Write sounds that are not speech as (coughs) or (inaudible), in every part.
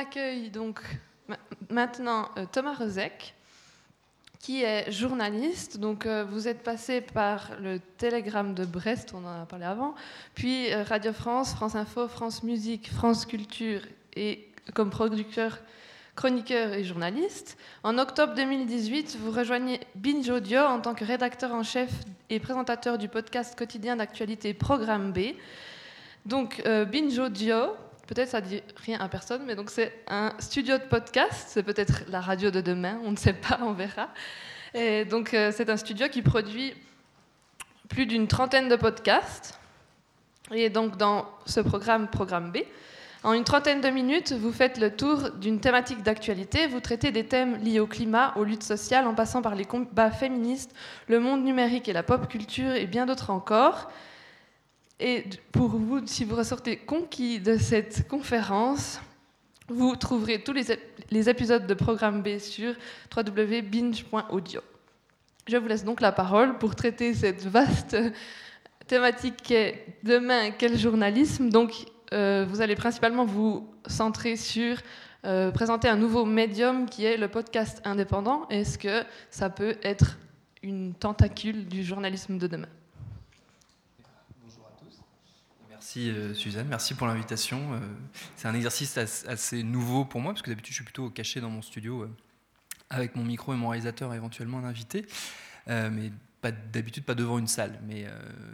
accueille donc maintenant euh, Thomas Rozek, qui est journaliste. Donc, euh, vous êtes passé par le Télégramme de Brest, on en a parlé avant, puis euh, Radio France, France Info, France Musique, France Culture, et comme producteur, chroniqueur et journaliste. En octobre 2018, vous rejoignez Binge Audio en tant que rédacteur en chef et présentateur du podcast quotidien d'actualité Programme B. Donc, Binge Audio, peut-être ça dit rien à personne, mais donc c'est un studio de podcast, c'est peut-être la radio de demain, on ne sait pas, on verra. Et donc euh, c'est un studio qui produit plus d'une trentaine de podcasts. Et donc dans ce programme, Programme B, en une trentaine de minutes, vous faites le tour d'une thématique d'actualité, vous traitez des thèmes liés au climat, aux luttes sociales, en passant par les combats féministes, le monde numérique et la pop culture et bien d'autres encore. Et pour vous, si vous ressortez conquis de cette conférence, vous trouverez tous les, épisodes de Programme B sur www.binge.audio. Je vous laisse donc la parole pour traiter cette vaste thématique qu'est demain quel journalisme. Donc, euh, vous allez principalement vous centrer sur euh, présenter un nouveau médium qui est le podcast indépendant. Est-ce que ça peut être une tentacule du journalisme de demain? Merci euh, Suzanne, merci pour l'invitation. Euh, c'est un exercice assez nouveau pour moi, parce que d'habitude je suis plutôt caché dans mon studio euh, avec mon micro et mon réalisateur, éventuellement un invité. mais d'habitude pas devant une salle, mais euh,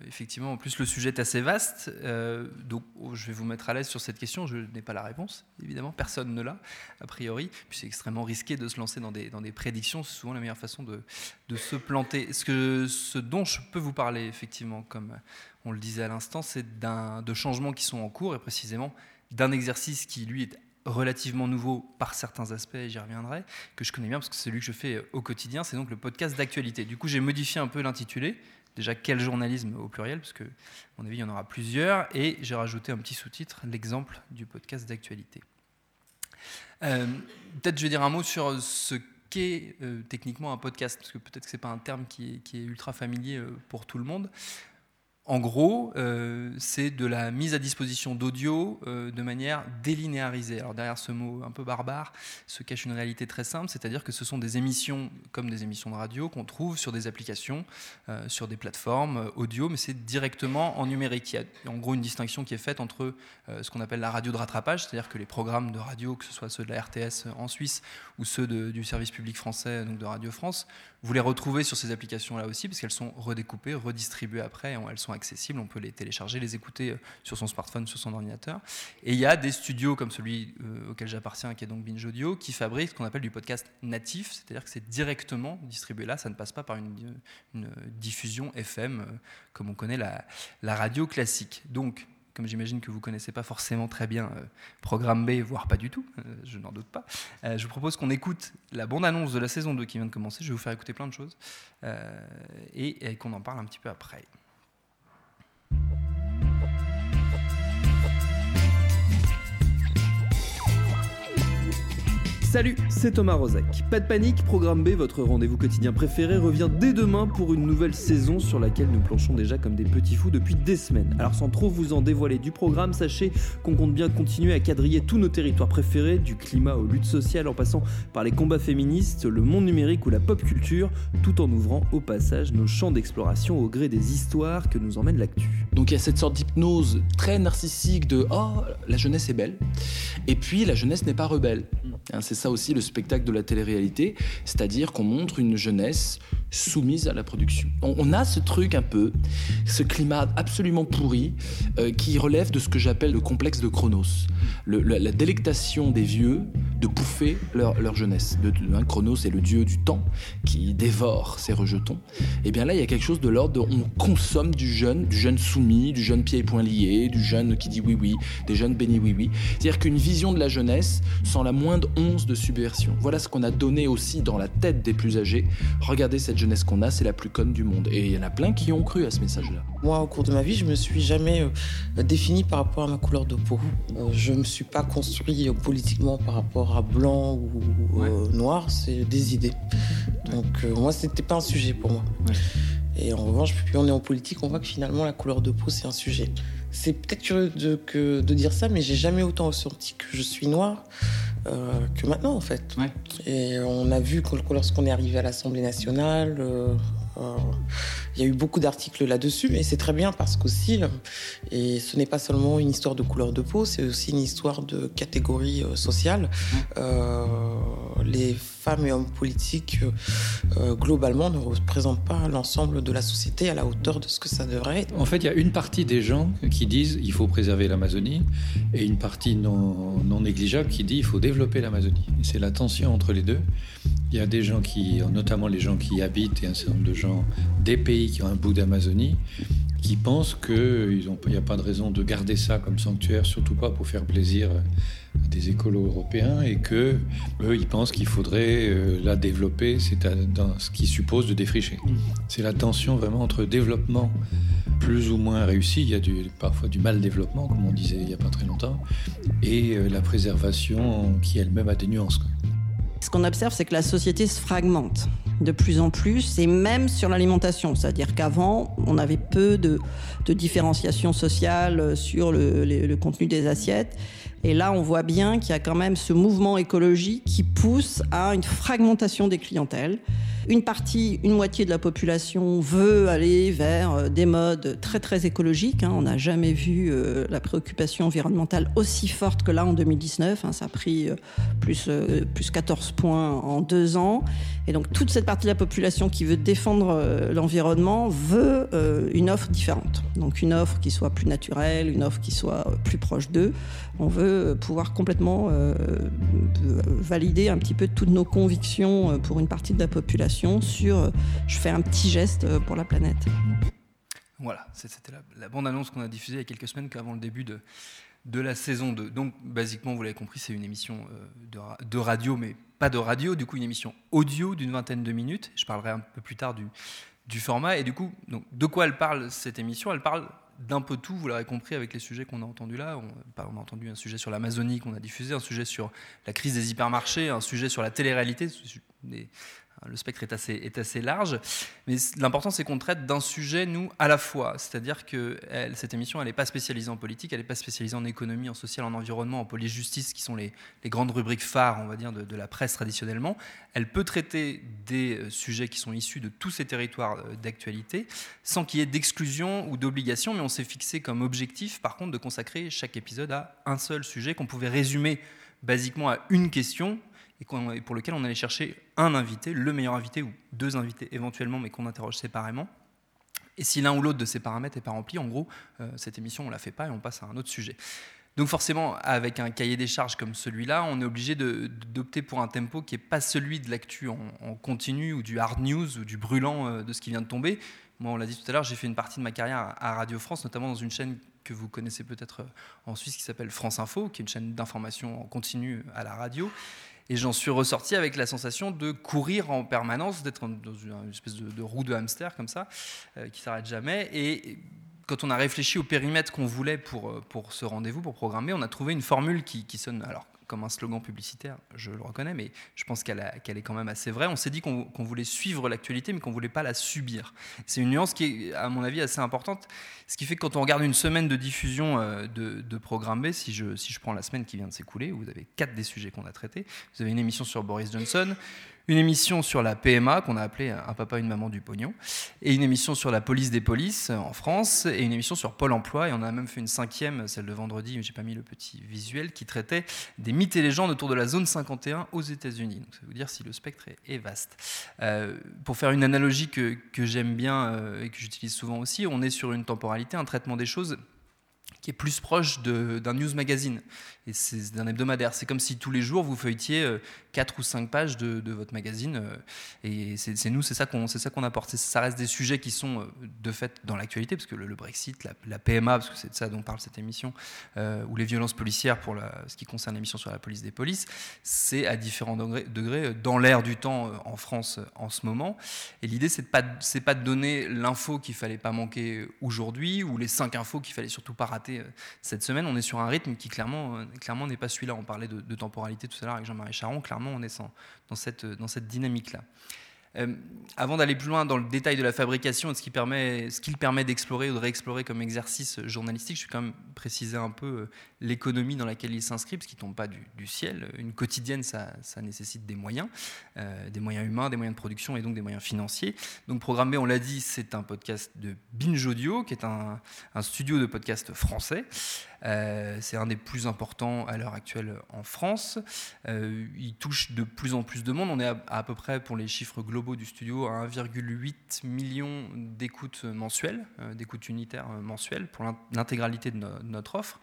effectivement, en plus le sujet est assez vaste, euh, donc oh, je vais vous mettre à l'aise sur cette question. Je n'ai pas la réponse, évidemment, personne ne l'a a priori. Puis c'est extrêmement risqué de se lancer dans des, dans des prédictions. C'est souvent la meilleure façon de, de se planter. Ce, que, ce dont je peux vous parler, effectivement, comme on le disait à l'instant, c'est de changements qui sont en cours et précisément d'un exercice qui lui est relativement nouveau par certains aspects, j'y reviendrai, que je connais bien parce que c'est celui que je fais au quotidien, c'est donc le podcast d'actualité. Du coup, j'ai modifié un peu l'intitulé. Déjà, quel journalisme au pluriel, parce que, à mon avis, il y en aura plusieurs, et j'ai rajouté un petit sous-titre, l'exemple du podcast d'actualité. Euh, peut-être je vais dire un mot sur ce qu'est euh, techniquement un podcast, parce que peut-être que ce n'est pas un terme qui est, ultra familier euh, pour tout le monde. En gros, euh, c'est de la mise à disposition d'audio euh, de manière délinéarisée. Alors derrière ce mot un peu barbare se cache une réalité très simple, c'est-à-dire que ce sont des émissions comme des émissions de radio qu'on trouve sur des applications, euh, sur des plateformes audio, mais c'est directement en numérique. Il y a en gros une distinction qui est faite entre ce qu'on appelle la radio de rattrapage, c'est-à-dire que les programmes de radio, que ce soit ceux de la RTS en Suisse ou ceux du service public français, donc de Radio France, vous les retrouvez sur ces applications-là aussi, parce qu'elles sont redécoupées, redistribuées après, elles sont accessibles, on peut les télécharger, les écouter euh, sur son smartphone, sur son ordinateur. Et il y a des studios comme celui euh, auquel j'appartiens, qui est donc Binge Audio, qui fabriquent ce qu'on appelle du podcast natif, c'est-à-dire que c'est directement distribué là, ça ne passe pas par une, diffusion FM, euh, comme on connaît la, radio classique. Donc, comme j'imagine que vous ne connaissez pas forcément très bien Programme B, voire pas du tout, je n'en doute pas, je vous propose qu'on écoute la bande-annonce de la saison 2 qui vient de commencer. Je vais vous faire écouter plein de choses et qu'on en parle un petit peu après. Salut, c'est Thomas Rozek. Pas de panique, Programme B, votre rendez-vous quotidien préféré, revient dès demain pour une nouvelle saison sur laquelle nous planchons déjà comme des petits fous depuis des semaines. Alors sans trop vous en dévoiler du programme, sachez qu'on compte bien continuer à quadriller tous nos territoires préférés, du climat aux luttes sociales en passant par les combats féministes, le monde numérique ou la pop culture, tout en ouvrant au passage nos champs d'exploration au gré des histoires que nous emmène l'actu. Donc il y a cette sorte d'hypnose très narcissique de oh la jeunesse est belle. Et puis la jeunesse n'est pas rebelle. Hein, c'est ça aussi le spectacle de la télé-réalité, c'est-à-dire qu'on montre une jeunesse soumise à la production. On, a ce truc un peu, ce climat absolument pourri euh, qui relève de ce que j'appelle le complexe de Chronos, la, délectation des vieux de bouffer leur, jeunesse. De, un Chronos est le dieu du temps qui dévore ses rejetons. Et eh bien là, il y a quelque chose de l'ordre on consomme du jeune, du jeune soumis, du jeune pied et poings liés, du jeune qui dit oui oui, des jeunes bénis oui oui. C'est-à-dire qu'une vision de la jeunesse sans la moindre once de subversion. Voilà ce qu'on a donné aussi dans la tête des plus âgés. Regardez cette jeunesse qu'on a, c'est la plus conne du monde. Et il y en a plein qui ont cru à ce message-là. Moi, au cours de ma vie, je me suis jamais euh, défini par rapport à ma couleur de peau. Euh, je me suis pas construit politiquement par rapport à blanc ou euh, noir. C'est des idées. Donc moi, c'était pas un sujet pour moi. Et en revanche, plus on est en politique, on voit que finalement la couleur de peau c'est un sujet. C'est peut-être curieux de, que, de dire ça, mais j'ai jamais autant ressenti que je suis noire que maintenant, en fait. Et on a vu que lorsqu'on est arrivé à l'Assemblée nationale, il y a eu beaucoup d'articles là-dessus, et c'est très bien parce qu'aussi, et ce n'est pas seulement une histoire de couleur de peau, c'est aussi une histoire de catégorie sociale. les femmes et hommes politiques, globalement, ne représentent pas l'ensemble de la société à la hauteur de ce que ça devrait être. En fait, il y a une partie des gens qui disent il faut préserver l'Amazonie, et une partie non, non négligeable qui dit il faut développer l'Amazonie. C'est la tension entre les deux. Il y a des gens qui, notamment les gens qui habitent et un certain nombre de gens des pays qui ont un bout d'Amazonie, qui pensent qu'il n'y a pas de raison de garder ça comme sanctuaire, surtout pas pour faire plaisir à des écolos européens, et que eux, ils pensent qu'il faudrait euh, la développer, c'est dans ce qui suppose de défricher. C'est la tension vraiment entre développement plus ou moins réussi, il y a du, parfois du mal développement, comme on disait il n'y a pas très longtemps, et euh, la préservation qui elle-même a des nuances. Ce qu'on observe, c'est que la société se fragmente de plus en plus, et même sur l'alimentation. C'est-à-dire qu'avant, on avait peu de, différenciation sociale sur le, contenu des assiettes. Et là, on voit bien qu'il y a quand même ce mouvement écologique qui pousse à une fragmentation des clientèles. Une partie, une moitié de la population veut aller vers euh, des modes très très écologiques. Hein. On n'a jamais vu euh, la préoccupation environnementale aussi forte que là en 2019. Hein. Ça a pris euh, plus, plus 14 points en deux ans. Et donc toute cette partie de la population qui veut défendre l'environnement veut une offre différente. Donc une offre qui soit plus naturelle, une offre qui soit plus proche d'eux. On veut pouvoir complètement valider un petit peu toutes nos convictions pour une partie de la population sur euh, je fais un petit geste euh, pour la planète. Voilà, c'était la, bande-annonce qu'on a diffusée il y a quelques semaines avant le début de, de la saison 2. Donc, basiquement, vous l'avez compris, c'est une émission euh, de, radio, mais pas de radio, du coup, une émission audio d'une vingtaine de minutes. Je parlerai un peu plus tard du, du format. Et du coup, donc, de quoi elle parle cette émission? Elle parle d'un peu tout, vous l'aurez compris avec les sujets qu'on a entendus là. On, on, a entendu un sujet sur l'Amazonie qu'on a diffusé, un sujet sur la crise des hypermarchés, un sujet sur la télé-réalité, le spectre est assez, large, mais l'important c'est qu'on traite d'un sujet, nous, à la fois. C'est-à-dire que cette émission, elle n'est pas spécialisée en politique, elle n'est pas spécialisée en économie, en social, en environnement, en police-justice, qui sont les, grandes rubriques phares, on va dire, de, la presse traditionnellement. Elle peut traiter des euh, sujets qui sont issus de tous ces territoires euh, d'actualité, sans qu'il y ait d'exclusion ou d'obligation, mais on s'est fixé comme objectif, par contre, de consacrer chaque épisode à un seul sujet qu'on pouvait résumer basiquement à une question et, pour lequel on allait chercher un invité, le meilleur invité ou deux invités éventuellement, mais qu'on interroge séparément. Et si l'un ou l'autre de ces paramètres n'est pas rempli, en gros, euh, cette émission, on ne la fait pas et on passe à un autre sujet. Donc forcément, avec un cahier des charges comme celui-là, on est obligé d'opter pour un tempo qui n'est pas celui de l'actu en, continu ou du hard news ou du brûlant euh, de ce qui vient de tomber. Moi, on l'a dit tout à l'heure, j'ai fait une partie de ma carrière à Radio France, notamment dans une chaîne que vous connaissez peut-être euh, en Suisse qui s'appelle France Info, qui est une chaîne d'information en continu à la radio. Et j'en suis ressorti avec la sensation de courir en permanence, d'être dans une espèce de, roue de hamster comme ça, euh, qui s'arrête jamais. Et quand on a réfléchi au périmètre qu'on voulait pour, euh, pour ce rendez-vous, pour programmer, on a trouvé une formule qui, qui sonne alors comme un slogan publicitaire, je le reconnais, mais je pense qu'elle est quand même assez vraie. On s'est dit qu'on voulait suivre l'actualité, mais qu'on ne voulait pas la subir. C'est une nuance qui est, à mon avis, assez importante. Ce qui fait que quand on regarde une semaine de diffusion euh, de, de programme B, si je, si je prends la semaine qui vient de s'écouler, vous avez quatre des sujets qu'on a traités. Vous avez une émission sur Boris Johnson, une émission sur la PMA, qu'on a appelée Un papa, une maman du pognon, et une émission sur la police des polices en France, et une émission sur Pôle emploi. Et on a même fait une cinquième, celle de vendredi, mais j'ai pas mis le petit visuel, qui traitait des mythes et légendes autour de la zone 51 aux États-Unis. Donc ça veut dire si le spectre est, vaste. Euh, pour faire une analogie que, j'aime bien euh, et que j'utilise souvent aussi, on est sur une temporalité, un traitement des choses qui est plus proche d'un news magazine et c'est d'un hebdomadaire. C'est comme si tous les jours vous feuilletiez euh, quatre ou cinq pages de, votre magazine. Euh, et c'est nous, c'est ça qu'on qu'on apporte. Ça reste des sujets qui sont euh, de fait dans l'actualité, parce que le, Brexit, la, PMA, parce que c'est de ça dont parle cette émission, ou les violences policières pour ce qui concerne l'émission sur la police des polices, c'est à différents degrés, dans l'air du temps en France en ce moment. Et l'idée, c'est pas pas de donner l'info qu'il fallait pas manquer aujourd'hui ou les cinq infos qu'il fallait surtout pas rater cette semaine. On est sur un rythme qui clairement clairement, on n'est pas celui-là. On parlait de, temporalité tout à l'heure avec Jean-Marie Charon. Clairement, on est dans cette, dans cette dynamique-là. Euh, avant d'aller plus loin dans le détail de la fabrication et ce qu'il permet, ce qu'il permet d'explorer ou de réexplorer comme exercice journalistique, je vais quand même préciser un peu euh, l'économie dans laquelle il s'inscrit, parce qu'il ne tombe pas du, ciel. Une quotidienne, ça, nécessite des moyens, euh, des moyens humains, des moyens de production et donc des moyens financiers. Donc Programme B, on l'a dit, c'est un podcast de Binge Audio, qui est un, un studio de podcast français. Euh, c'est un des plus importants à l'heure actuelle en France. Euh, il touche de plus en plus de monde. On est à, peu près, pour les chiffres globaux du studio, à 1,8 million d'écoutes mensuelles, euh, d'écoutes unitaires mensuelles pour l'intégralité de notre offre.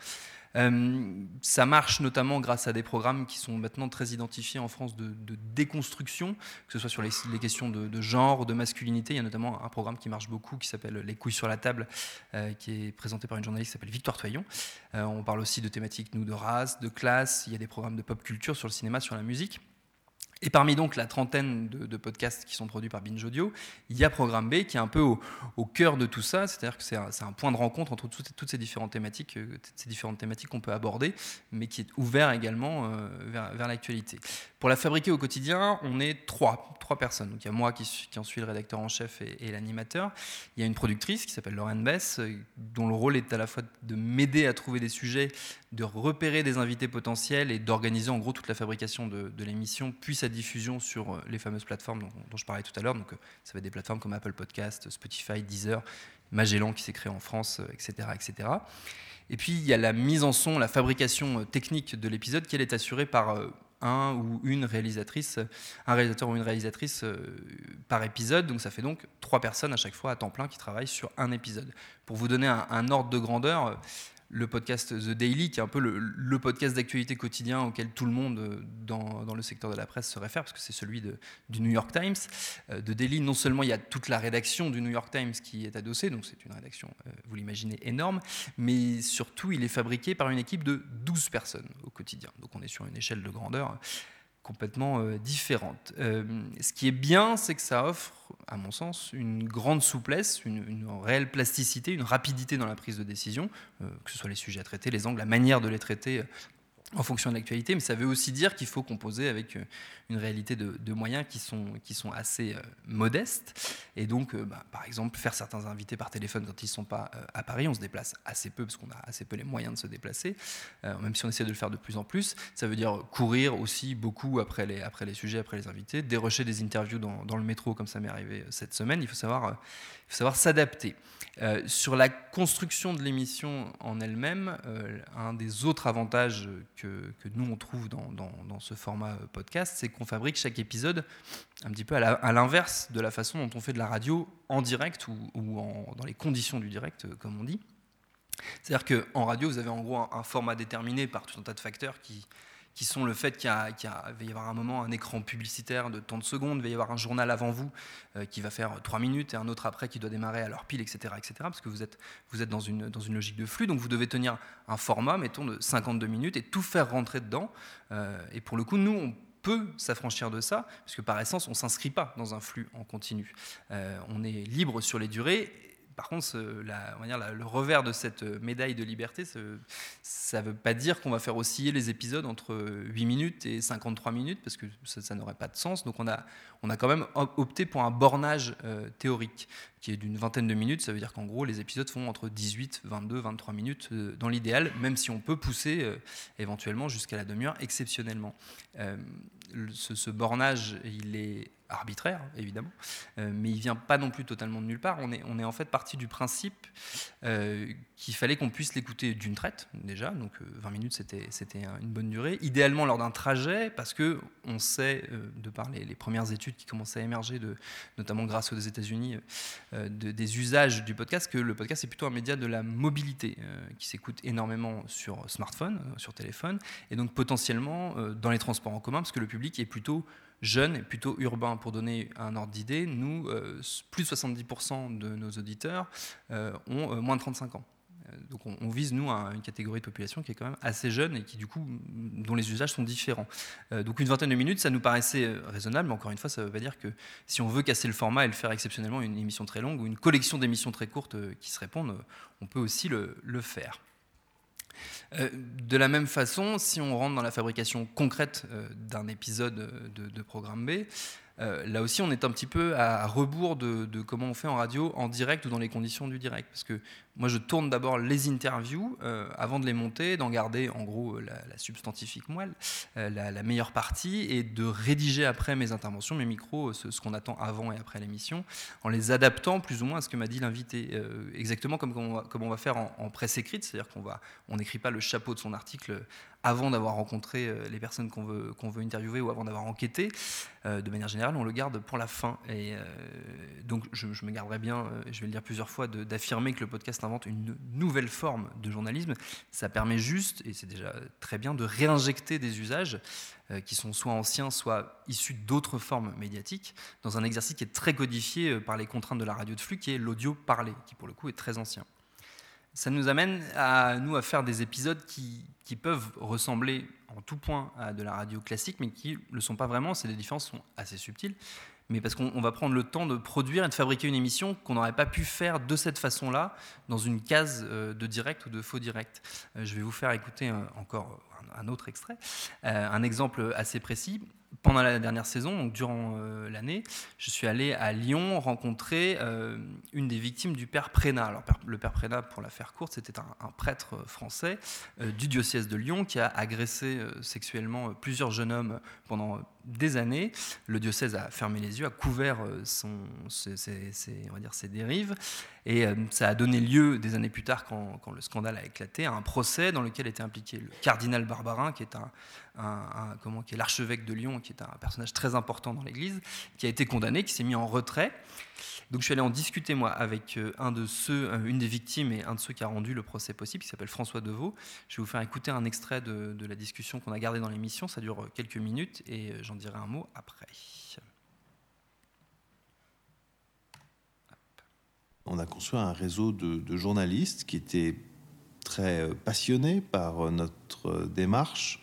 Euh, ça marche notamment grâce à des programmes qui sont maintenant très identifiés en France de, déconstruction, que ce soit sur les, les questions de, de genre, de masculinité. Il y a notamment un programme qui marche beaucoup qui s'appelle Les couilles sur la table, euh, qui est présenté par une journaliste qui s'appelle Victoire Toyon. Euh, on parle aussi de thématiques, nous, de race, de classe. Il y a des programmes de pop culture sur le cinéma, sur la musique. Et parmi donc la trentaine de, podcasts qui sont produits par Binge Audio, il y a Programme B qui est un peu au, cœur de tout ça, c'est-à-dire que c'est un, point de rencontre entre toutes, ces différentes thématiques, euh, ces différentes thématiques qu'on peut aborder, mais qui est ouvert également euh, vers l'actualité. Pour la fabriquer au quotidien, on est trois, trois personnes. Donc il y a moi qui, en suis le rédacteur en chef et, l'animateur. Il y a une productrice qui s'appelle Lorraine Bess, euh, dont le rôle est à la fois de m'aider à trouver des sujets, de repérer des invités potentiels et d'organiser en gros toute la fabrication de, l'émission, puis sa diffusion sur les fameuses plateformes dont, je parlais tout à l'heure. Donc ça va être des plateformes comme Apple Podcast, Spotify, Deezer, Magellan qui s'est créé en France, etc., etc. Et puis il y a la mise en son, la fabrication technique de l'épisode, qui est assurée par un ou une réalisatrice, un réalisateur ou une réalisatrice par épisode. Donc ça fait donc trois personnes à chaque fois à temps plein qui travaillent sur un épisode. Pour vous donner un ordre de grandeur, le podcast The Daily, qui est un peu le, podcast d'actualité quotidien auquel tout le monde dans, dans, le secteur de la presse se réfère, parce que c'est celui de, du New York Times. Euh, The Daily, non seulement il y a toute la rédaction du New York Times qui est adossée, donc c'est une rédaction, euh, vous l'imaginez, énorme, mais surtout il est fabriqué par une équipe de 12 personnes au quotidien. Donc on est sur une échelle de grandeur complètement euh, différente. Euh, ce qui est bien, c'est que ça offre, à mon sens, une grande souplesse, une, une, réelle plasticité, une rapidité dans la prise de décision, euh, que ce soit les sujets à traiter, les angles, la manière de les traiter en fonction de l'actualité, mais ça veut aussi dire qu'il faut composer avec une réalité de, moyens qui sont, qui sont assez euh, modestes. Et donc, euh, bah, par exemple, faire certains invités par téléphone quand ils ne sont pas euh, à Paris, on se déplace assez peu parce qu'on a assez peu les moyens de se déplacer, euh, même si on essaie de le faire de plus en plus. Ça veut dire courir aussi beaucoup après les, après les sujets, après les invités, dérocher des interviews dans, dans le métro, comme ça m'est arrivé cette semaine. Il faut savoir, faut savoir s'adapter. sur la construction de l'émission en elle-même, un des autres avantages que, que nous on trouve dans, dans, ce format podcast, c'est qu'on fabrique chaque épisode un petit peu à l'inverse de la façon dont on fait de la radio en direct ou, ou dans les conditions du direct, comme on dit. C'est-à-dire qu'en radio, vous avez en gros un, format déterminé par tout un tas de facteurs qui, qui sont le fait qu'il va y avoir un moment un écran publicitaire de tant de secondes, il va y avoir un journal avant vous euh, qui va faire 3 minutes et un autre après qui doit démarrer à leur pile, etc., etc., parce que vous êtes, vous êtes dans, une, dans une logique de flux, donc vous devez tenir un format, mettons, de 52 minutes et tout faire rentrer dedans. Euh, et pour le coup, nous, on peut s'affranchir de ça, parce que par essence, on ne s'inscrit pas dans un flux en continu. Euh, on est libre sur les durées. Par contre, le revers de cette médaille de liberté, ça ne veut pas dire qu'on va faire osciller les épisodes entre 8 minutes et 53 minutes, parce que ça, n'aurait pas de sens. Donc on a, on a quand même opté pour un bornage euh, théorique qui est d'une vingtaine de minutes. Ça veut dire qu'en gros, les épisodes font entre 18, 22, 23 minutes euh, dans l'idéal, même si on peut pousser euh, éventuellement jusqu'à la demi-heure exceptionnellement. Euh, ce, bornage, il est arbitraire, évidemment, mais il vient pas non plus totalement de nulle part. On est, on est en fait parti du principe qu'il fallait qu'on puisse l'écouter d'une traite, déjà, donc 20 minutes, c'était une bonne durée. Idéalement lors d'un trajet, parce que on sait, de par les, premières études qui commençaient à émerger, notamment grâce aux États-Unis, de, des usages du podcast, que le podcast est plutôt un média de la mobilité, euh, qui s'écoute énormément sur smartphone, euh, sur téléphone, et donc potentiellement euh, dans les transports en commun, parce que le public est plutôt jeune et plutôt urbain. Pour donner un ordre d'idée, nous, plus de 70% de nos auditeurs ont moins de 35 ans donc on, vise nous à une catégorie de population qui est quand même assez jeune et qui du coup dont les usages sont différents. Euh, donc une vingtaine de minutes, ça nous paraissait raisonnable, mais encore une fois, ça ne veut pas dire que si on veut casser le format et le faire exceptionnellement une émission très longue ou une collection d'émissions très courtes euh, qui se répondent, on peut aussi le, faire. Euh, de la même façon, si on rentre dans la fabrication concrète euh, d'un épisode de, de, Programme B, Euh, là aussi, on est un petit peu à rebours de, comment on fait en radio, en direct ou dans les conditions du direct. Parce que moi, je tourne d'abord les interviews euh, avant de les monter, d'en garder en gros la, substantifique moelle, euh, la, meilleure partie, et de rédiger après mes interventions, mes micros, ce, qu'on attend avant et après l'émission, en les adaptant plus ou moins à ce que m'a dit l'invité. exactement comme, on va, faire en, presse écrite, c'est-à-dire qu'on on n'écrit pas le chapeau de son article avant d'avoir rencontré euh, les personnes qu'on veut, qu'on veut interviewer ou avant d'avoir enquêté. Euh, de manière générale, on le garde pour la fin. Et euh, donc, je, me garderai bien, je vais le dire plusieurs fois, d'affirmer que le podcast invente une nouvelle forme de journalisme. Ça permet juste, et c'est déjà très bien, de réinjecter des usages qui sont soit anciens, soit issus d'autres formes médiatiques, dans un exercice qui est très codifié par les contraintes de la radio de flux, qui est l'audio parlé, qui pour le coup est très ancien ça nous amène à nous à faire des épisodes qui, qui, peuvent ressembler en tout point à de la radio classique, mais qui ne le sont pas vraiment. Des différences sont assez subtiles, mais parce qu'on va prendre le temps de produire et de fabriquer une émission qu'on n'aurait pas pu faire de cette façon-là dans une case euh, de direct ou de faux direct. Euh, je vais vous faire écouter encore un autre extrait, euh, un exemple assez précis pendant la dernière saison, donc durant euh, l'année, je suis allé à Lyon rencontrer euh, une des victimes du père Prénat. Alors, le père Prénat, pour la faire courte, c'était un, prêtre français euh, du diocèse de Lyon qui a agressé sexuellement plusieurs jeunes hommes pendant des années. Le diocèse a fermé les yeux, a couvert son, ses, on va dire ses dérives. Et ça a donné lieu, des années plus tard, quand, quand, le scandale a éclaté, à un procès dans lequel était impliqué le cardinal Barbarin, qui est un, comment, qui est l'archevêque de Lyon, qui est un personnage très important dans l'Église, qui a été condamné, qui s'est mis en retrait. Donc je suis allé en discuter moi avec euh, euh, une des victimes et un de ceux qui a rendu le procès possible, qui s'appelle François Deveau. Je vais vous faire écouter un extrait de, la discussion qu'on a gardée dans l'émission. Ça dure quelques minutes et euh, j'en dirai un mot après. On a construit un réseau de, journalistes qui étaient très passionnés par notre démarche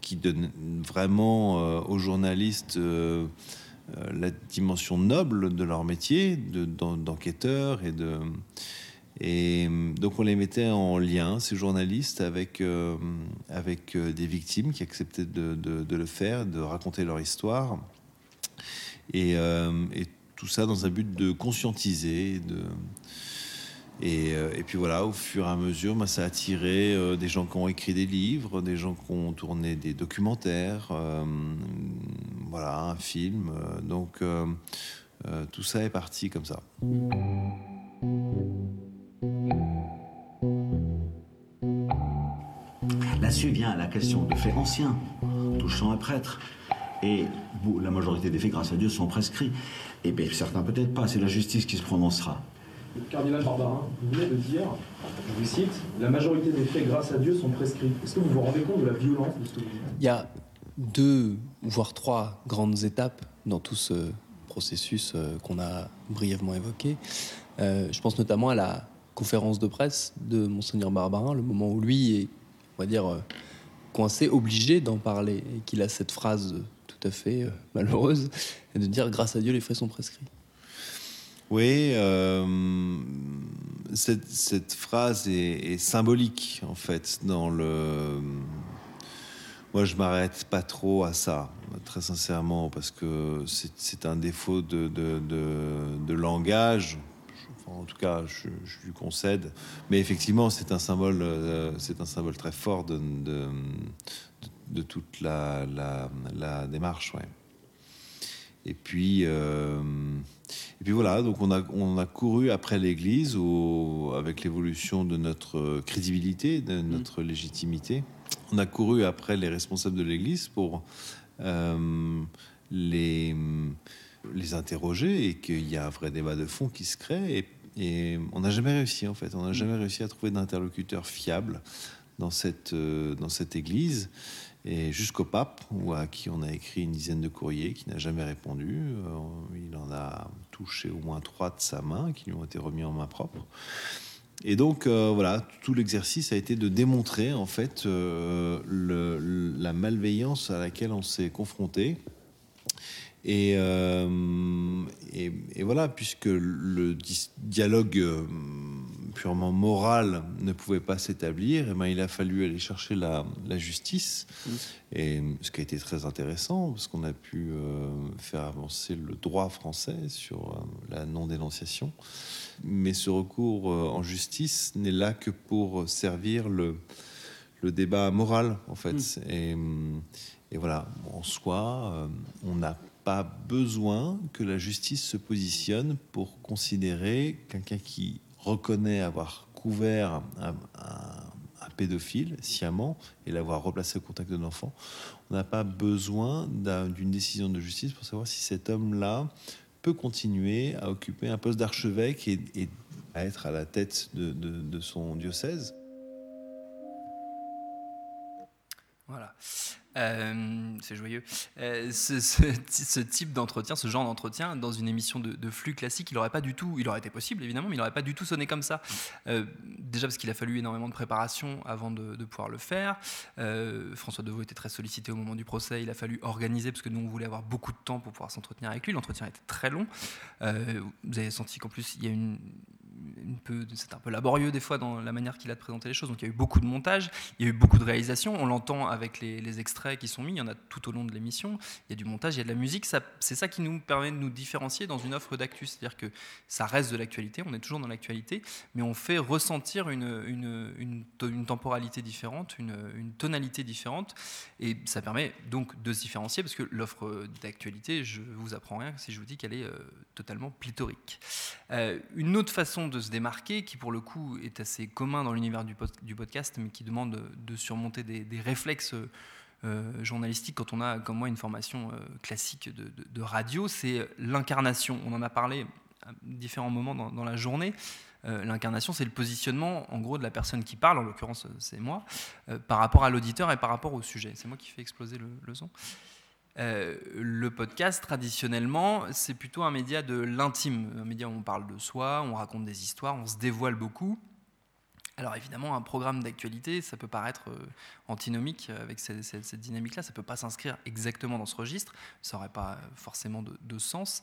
qui donne vraiment euh, aux journalistes euh, euh, la dimension noble de leur métier, d'enquêteurs et de. Et donc on les mettait en lien, ces journalistes, avec, avec des victimes qui acceptaient de, de, le faire, de raconter leur histoire. Et, et, tout ça dans un but de conscientiser, de, euh, et, puis voilà, au fur et à mesure, bah, ça a attiré euh, des gens qui ont écrit des livres, des gens qui ont tourné des documentaires, euh, voilà, un film. donc tout ça est parti comme ça. Là-dessus vient la question de faits anciens, touchant un prêtre. Et la majorité des faits, grâce à Dieu, sont prescrits. Et bien certains peut-être pas, c'est la justice qui se prononcera. Le cardinal Barbarin, vous venez de dire, je vous cite, la majorité des faits, grâce à Dieu, sont prescrits. Est-ce que vous vous rendez compte de la violence de ce que vous dites? Il y a deux, voire trois grandes étapes dans tout ce processus euh, qu'on a brièvement évoqué. Euh, je pense notamment à la conférence de presse de Monseigneur Barbarin, le moment où lui est, on va dire, euh, coincé, obligé d'en parler, et qu'il a cette phrase tout à fait malheureuse, de dire grâce à Dieu, les faits sont prescrits. Oui, euh, cette, phrase est, symbolique en fait dans le. Moi, je m'arrête pas trop à ça, très sincèrement, parce que c'est un défaut de, de, langage. en tout cas, je, lui concède. Mais effectivement, c'est un symbole, euh, c'est un symbole très fort de, de, toute la, la, démarche. Ouais. Et puis. Euh, et puis voilà, donc on a, on a couru après l'Église avec l'évolution de notre crédibilité, de mm. notre légitimité. On a couru après les responsables de l'Église pour euh, les, les interroger et qu'il y a un vrai débat de fond qui se crée. Et, et on n'a jamais réussi, en fait. On n'a mm. jamais réussi à trouver d'interlocuteur fiable dans cette, euh, dans cette Église et jusqu'au pape, ou à qui on a écrit une dizaine de courriers, qui n'a jamais répondu. Euh, il en a touché au moins trois de sa main, qui lui ont été remis en main propre. Et donc euh, voilà, tout l'exercice a été de démontrer en fait euh, la malveillance à laquelle on s'est confronté. Et, et, voilà, puisque le dialogue purement morale ne pouvait pas s'établir, eh ben, il a fallu aller chercher la, la justice. Et ce qui a été très intéressant, parce qu'on a pu euh, faire avancer le droit français sur euh, la non-dénonciation. Mais ce recours euh, en justice n'est là que pour servir le, le débat moral, en fait. Et, hum, et voilà, en soi, on n'a pas besoin que la justice se positionne pour considérer quelqu'un qui reconnaît avoir couvert un, pédophile sciemment et l'avoir replacé au contact d'un enfant. On n'a pas besoin d'un- d'une décision de justice pour savoir si cet homme-là peut continuer à occuper un poste d'archevêque et, à être à la tête de son diocèse. Voilà. Euh, c'est joyeux. Euh, ce, type d'entretien, ce genre d'entretien, dans une émission de, flux classique, il aurait pas du tout, il aurait été possible évidemment, mais il n'aurait pas du tout sonné comme ça. Euh, déjà parce qu'il a fallu énormément de préparation avant de, de pouvoir le faire. François Deveau était très sollicité au moment du procès. Il a fallu organiser parce que nous on voulait avoir beaucoup de temps pour pouvoir s'entretenir avec lui. L'entretien était très long. Vous avez senti qu'en plus il y a une c'est un peu laborieux des fois dans la manière qu'il a de présenter les choses. Donc il y a eu beaucoup de montage, il y a eu beaucoup de réalisation. On l'entend avec les, extraits qui sont mis. Il y en a tout au long de l'émission. Il y a du montage, il y a de la musique. C'est ça qui nous permet de nous différencier dans une offre d'actu. C'est-à-dire que ça reste de l'actualité. On est toujours dans l'actualité, mais on fait ressentir une, temporalité différente, une, tonalité différente, et ça permet donc de se différencier parce que l'offre d'actualité, je vous apprends rien si je vous dis qu'elle est euh, totalement pléthorique. Euh, une autre façon de se démarquer, qui pour le coup est assez commun dans l'univers du, pod- du podcast, mais qui demande de, surmonter des, réflexes euh, journalistiques quand on a, comme moi, une formation euh, classique de, radio, c'est l'incarnation. On en a parlé à différents moments dans, la journée. Euh, L'incarnation, c'est le positionnement, en gros, de la personne qui parle, en l'occurrence, c'est moi, par rapport à l'auditeur et par rapport au sujet. C'est moi qui fais exploser le son. Euh, le podcast, traditionnellement, c'est plutôt un média de l'intime, un média où on parle de soi, on raconte des histoires, on se dévoile beaucoup. Alors évidemment, un programme d'actualité, ça peut paraître euh, antinomique avec cette, dynamique-là, ça peut pas s'inscrire exactement dans ce registre, ça n'aurait pas euh, forcément de, sens,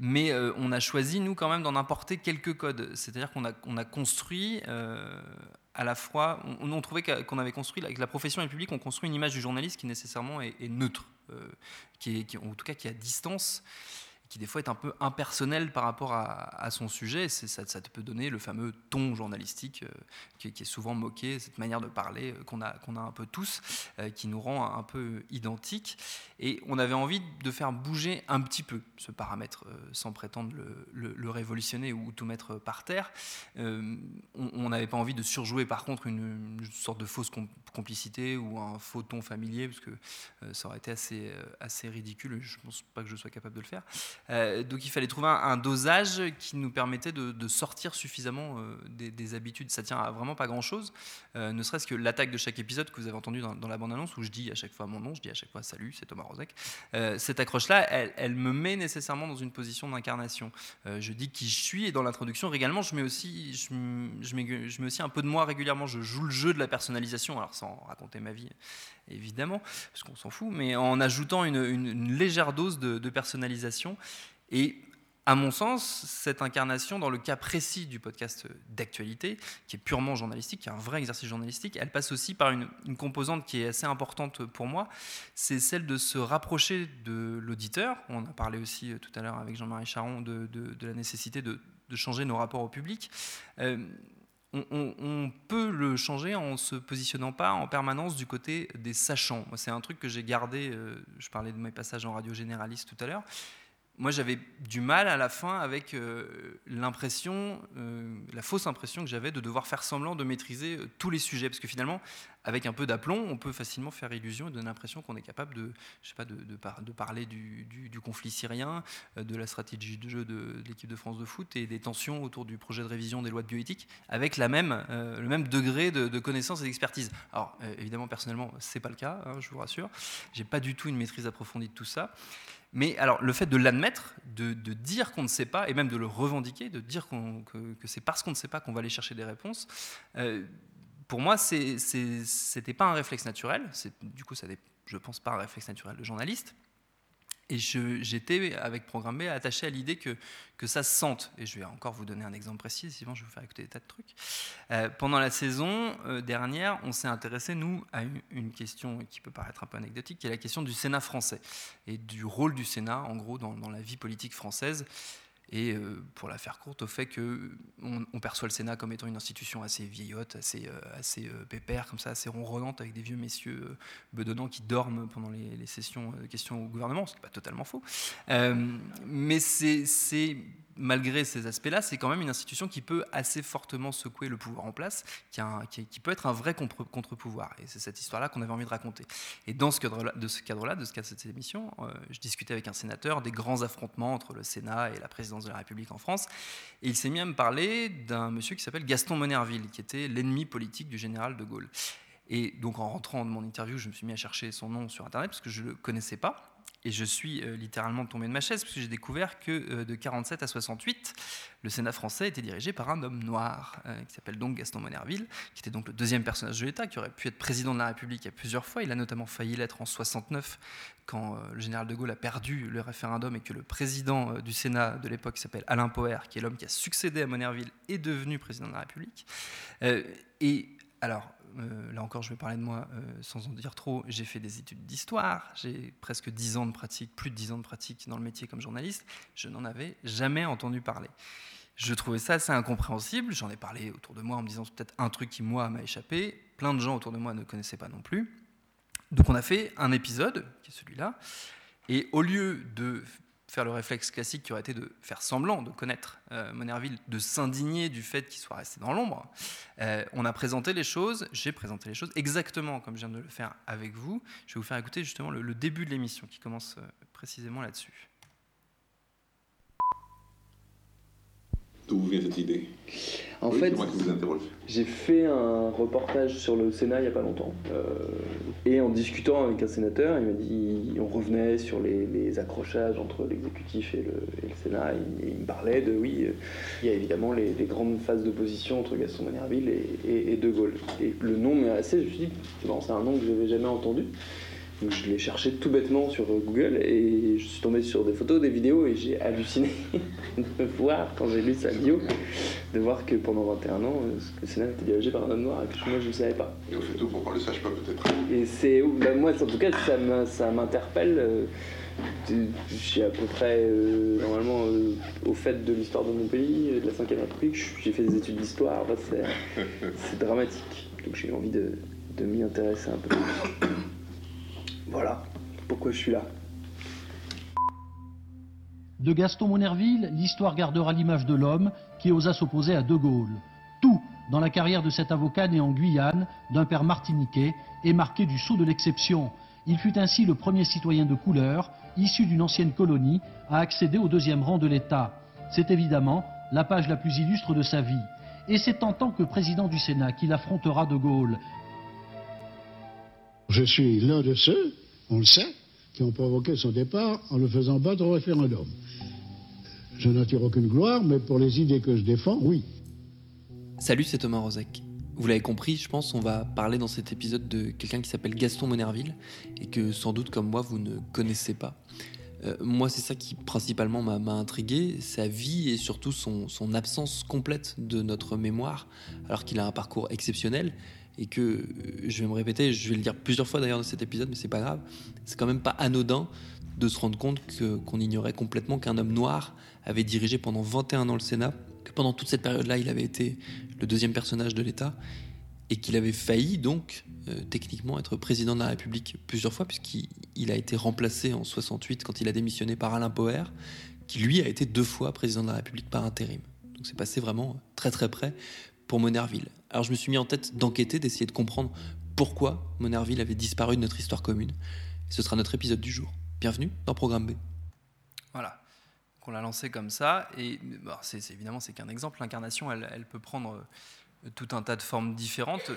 mais euh, on a choisi, nous, quand même, d'en importer quelques codes, c'est-à-dire qu'on a, on a construit euh, à la fois, on, trouvait qu'on avait construit, avec la profession et le public, on construit une image du journaliste qui nécessairement est, neutre, euh, qui est, en tout cas qui est à distance, qui des fois est un peu impersonnel par rapport à, son sujet. Ça, te peut donner le fameux ton journalistique euh, qui, est souvent moqué, cette manière de parler euh, qu'on a, qu'on a un peu tous, euh, qui nous rend un peu identiques. Et on avait envie de faire bouger un petit peu ce paramètre, sans prétendre le, révolutionner ou tout mettre par terre. On n'avait pas envie de surjouer par contre une, sorte de fausse com- complicité ou un faux ton familier, parce que ça aurait été assez, assez ridicule. Je ne pense pas que je sois capable de le faire. Euh, donc il fallait trouver un, dosage qui nous permettait de, sortir suffisamment euh, des, des habitudes. Ça tient à vraiment pas grand-chose, euh, ne serait-ce que l'attaque de chaque épisode que vous avez entendu dans, la bande-annonce, où je dis à chaque fois mon nom, je dis à chaque fois salut, c'est Thomas Rozek. Cette accroche-là, elle, me met nécessairement dans une position d'incarnation. Je dis qui je suis, et dans l'introduction, également, je mets, aussi, je, je mets aussi un peu de moi régulièrement. Je joue le jeu de la personnalisation, alors sans raconter ma vie, évidemment, parce qu'on s'en fout, mais en ajoutant une, légère dose de, personnalisation. Et à mon sens, cette incarnation, dans le cas précis du podcast d'actualité, qui est purement journalistique, qui est un vrai exercice journalistique, elle passe aussi par une, composante qui est assez importante pour moi, c'est celle de se rapprocher de l'auditeur. On a parlé aussi euh, tout à l'heure avec Jean-Marie Charon de, la nécessité de, de changer nos rapports au public. Euh, on, peut le changer en se positionnant pas en permanence du côté des sachants. C'est un truc que j'ai gardé, euh, je parlais de mes passages en radio généraliste tout à l'heure. Moi, j'avais du mal à la fin avec euh, l'impression, euh, la fausse impression que j'avais de devoir faire semblant de maîtriser euh, tous les sujets. Parce que finalement, avec un peu d'aplomb, on peut facilement faire illusion et donner l'impression qu'on est capable de, je sais pas, de, de par- de parler du, conflit syrien, de la stratégie de jeu de, l'équipe de France de foot et des tensions autour du projet de révision des lois de bioéthique, avec le même degré de, connaissance et d'expertise. Alors, évidemment, personnellement, c'est pas le cas, hein, je vous rassure. J'ai pas du tout une maîtrise approfondie de tout ça. Mais alors, le fait de l'admettre, de, dire qu'on ne sait pas, et même de le revendiquer, de dire que, c'est parce qu'on ne sait pas qu'on va aller chercher des réponses, euh, pour moi, c'était pas un réflexe naturel. Du coup, ça n'est, je pense, pas un réflexe naturel de journaliste. Et j'étais, avec Programme B, attaché à l'idée que, que ça se sente. Et je vais encore vous donner un exemple précis, sinon je vais vous faire écouter des tas de trucs. Euh, pendant la saison euh, dernière, on s'est intéressé, nous, à une, question qui peut paraître un peu anecdotique, qui est la question du Sénat français et du rôle du Sénat, en gros, dans la vie politique française et euh, pour la faire courte, au fait qu'on on perçoit le Sénat comme étant une institution assez vieillotte, assez, euh, assez euh, pépère, comme ça, assez ronronnante, avec des vieux messieurs bedonnants qui dorment pendant les, les sessions de questions au gouvernement, ce qui n'est pas totalement faux. mais c'est malgré ces aspects-là, c'est quand même une institution qui peut assez fortement secouer le pouvoir en place, qui, peut être un vrai contre-pouvoir. et c'est cette histoire-là qu'on avait envie de raconter. Et dans ce cadre-là, de ce cadre de cette émission, euh, je discutais avec un sénateur des grands affrontements entre le Sénat et la présidence de la République en France. Et il s'est mis à me parler d'un monsieur qui s'appelle Gaston Monerville, qui était l'ennemi politique du général de Gaulle. Et donc en rentrant de mon interview, je me suis mis à chercher son nom sur Internet parce que je ne le connaissais pas. Et je suis euh, littéralement tombé de ma chaise parce que j'ai découvert que euh, de 47 à 68, le Sénat français était dirigé par un homme noir euh, qui s'appelle donc Gaston Monerville, qui était donc le deuxième personnage de l'État, qui aurait pu être président de la République à plusieurs fois. Il a notamment failli l'être en 69 quand le général de Gaulle a perdu le référendum et que le président du Sénat de l'époque, s'appelle Alain Poher, qui est l'homme qui a succédé à Monerville, est devenu président de la République. et alors, euh, là encore je vais parler de moi euh, sans en dire trop, j'ai fait des études d'histoire, j'ai presque 10 ans de pratique, plus de 10 ans de pratique dans le métier comme journaliste, je n'en avais jamais entendu parler. Je trouvais ça assez incompréhensible, j'en ai parlé autour de moi en me disant peut-être un truc qui moi m'a échappé, plein de gens autour de moi ne connaissaient pas non plus. Donc on a fait un épisode, qui est celui-là, et au lieu de faire le réflexe classique qui aurait été de faire semblant de connaître euh, Monerville, de s'indigner du fait qu'il soit resté dans l'ombre. Euh, on a présenté les choses, j'ai présenté les choses exactement comme je viens de le faire avec vous. Je vais vous faire écouter justement le, début de l'émission qui commence euh, précisément là-dessus. D'où vient cette idée En fait, j'ai fait un reportage sur le Sénat il n'y a pas longtemps. Euh, et en discutant avec un sénateur, il m'a dit, on revenait sur les, accrochages entre l'exécutif et le, Sénat. Et, il me parlait de, oui, euh, il y a évidemment les, grandes phases d'opposition entre Gaston Manerville et, De Gaulle. Et le nom m'est assez, je me suis dit, c'est un nom que je n'avais jamais entendu. Donc je l'ai cherché tout bêtement sur Google et je suis tombé sur des photos, des vidéos et j'ai halluciné (laughs) de voir, quand j'ai lu sa bio, de voir que pendant 21 ans, euh, le Sénat était dirigé par un homme noir et que moi je ne savais pas. Et au fait tout pour qu'on ne le sache pas peut-être. Et c'est, bah, moi en tout cas ça m'interpelle. Euh, je suis à peu près euh, normalement au fait de l'histoire de mon pays, de la 5 République. J'ai fait des études d'histoire, (laughs) c'est dramatique. Donc j'ai eu envie de, de m'y intéresser un peu. Voilà pourquoi je suis là. De Gaston Monerville, l'histoire gardera l'image de l'homme qui osa s'opposer à De Gaulle. Tout dans la carrière de cet avocat né en Guyane, d'un père martiniquais, est marqué du sceau de l'exception. Il fut ainsi le premier citoyen de couleur, issu d'une ancienne colonie, à accéder au deuxième rang de l'État. C'est évidemment la page la plus illustre de sa vie. Et c'est en tant que président du Sénat qu'il affrontera De Gaulle. Je suis l'un de ceux on le sait, qui ont provoqué son départ en le faisant battre au référendum. Je n'attire aucune gloire, mais pour les idées que je défends, oui. Salut, c'est Thomas Rozek. Vous l'avez compris, je pense, on va parler dans cet épisode de quelqu'un qui s'appelle Gaston Monerville et que sans doute comme moi vous ne connaissez pas. Euh, moi, c'est ça qui principalement m'a intrigué, sa vie et surtout son, absence complète de notre mémoire, alors qu'il a un parcours exceptionnel et que euh, je vais me répéter, je vais le dire plusieurs fois d'ailleurs dans cet épisode, mais c'est pas grave. C'est quand même pas anodin de se rendre compte qu'on ignorait complètement qu'un homme noir avait dirigé pendant 21 ans le Sénat, que pendant toute cette période-là, il avait été le deuxième personnage de l'État et qu'il avait failli donc euh, techniquement être président de la République plusieurs fois puisqu'il a été remplacé en 68 quand il a démissionné par Alain Poher, qui lui a été deux fois président de la République par intérim. Donc c'est passé vraiment très très près pour Monerville. Alors je me suis mis en tête d'enquêter, d'essayer de comprendre pourquoi Monerville avait disparu de notre histoire commune. ce sera notre épisode du jour. Bienvenue dans Programme B. Voilà, qu'on l'a lancé comme ça. Et c'est, évidemment, c'est qu'un exemple. L'incarnation, elle, peut prendre euh, tout un tas de formes différentes.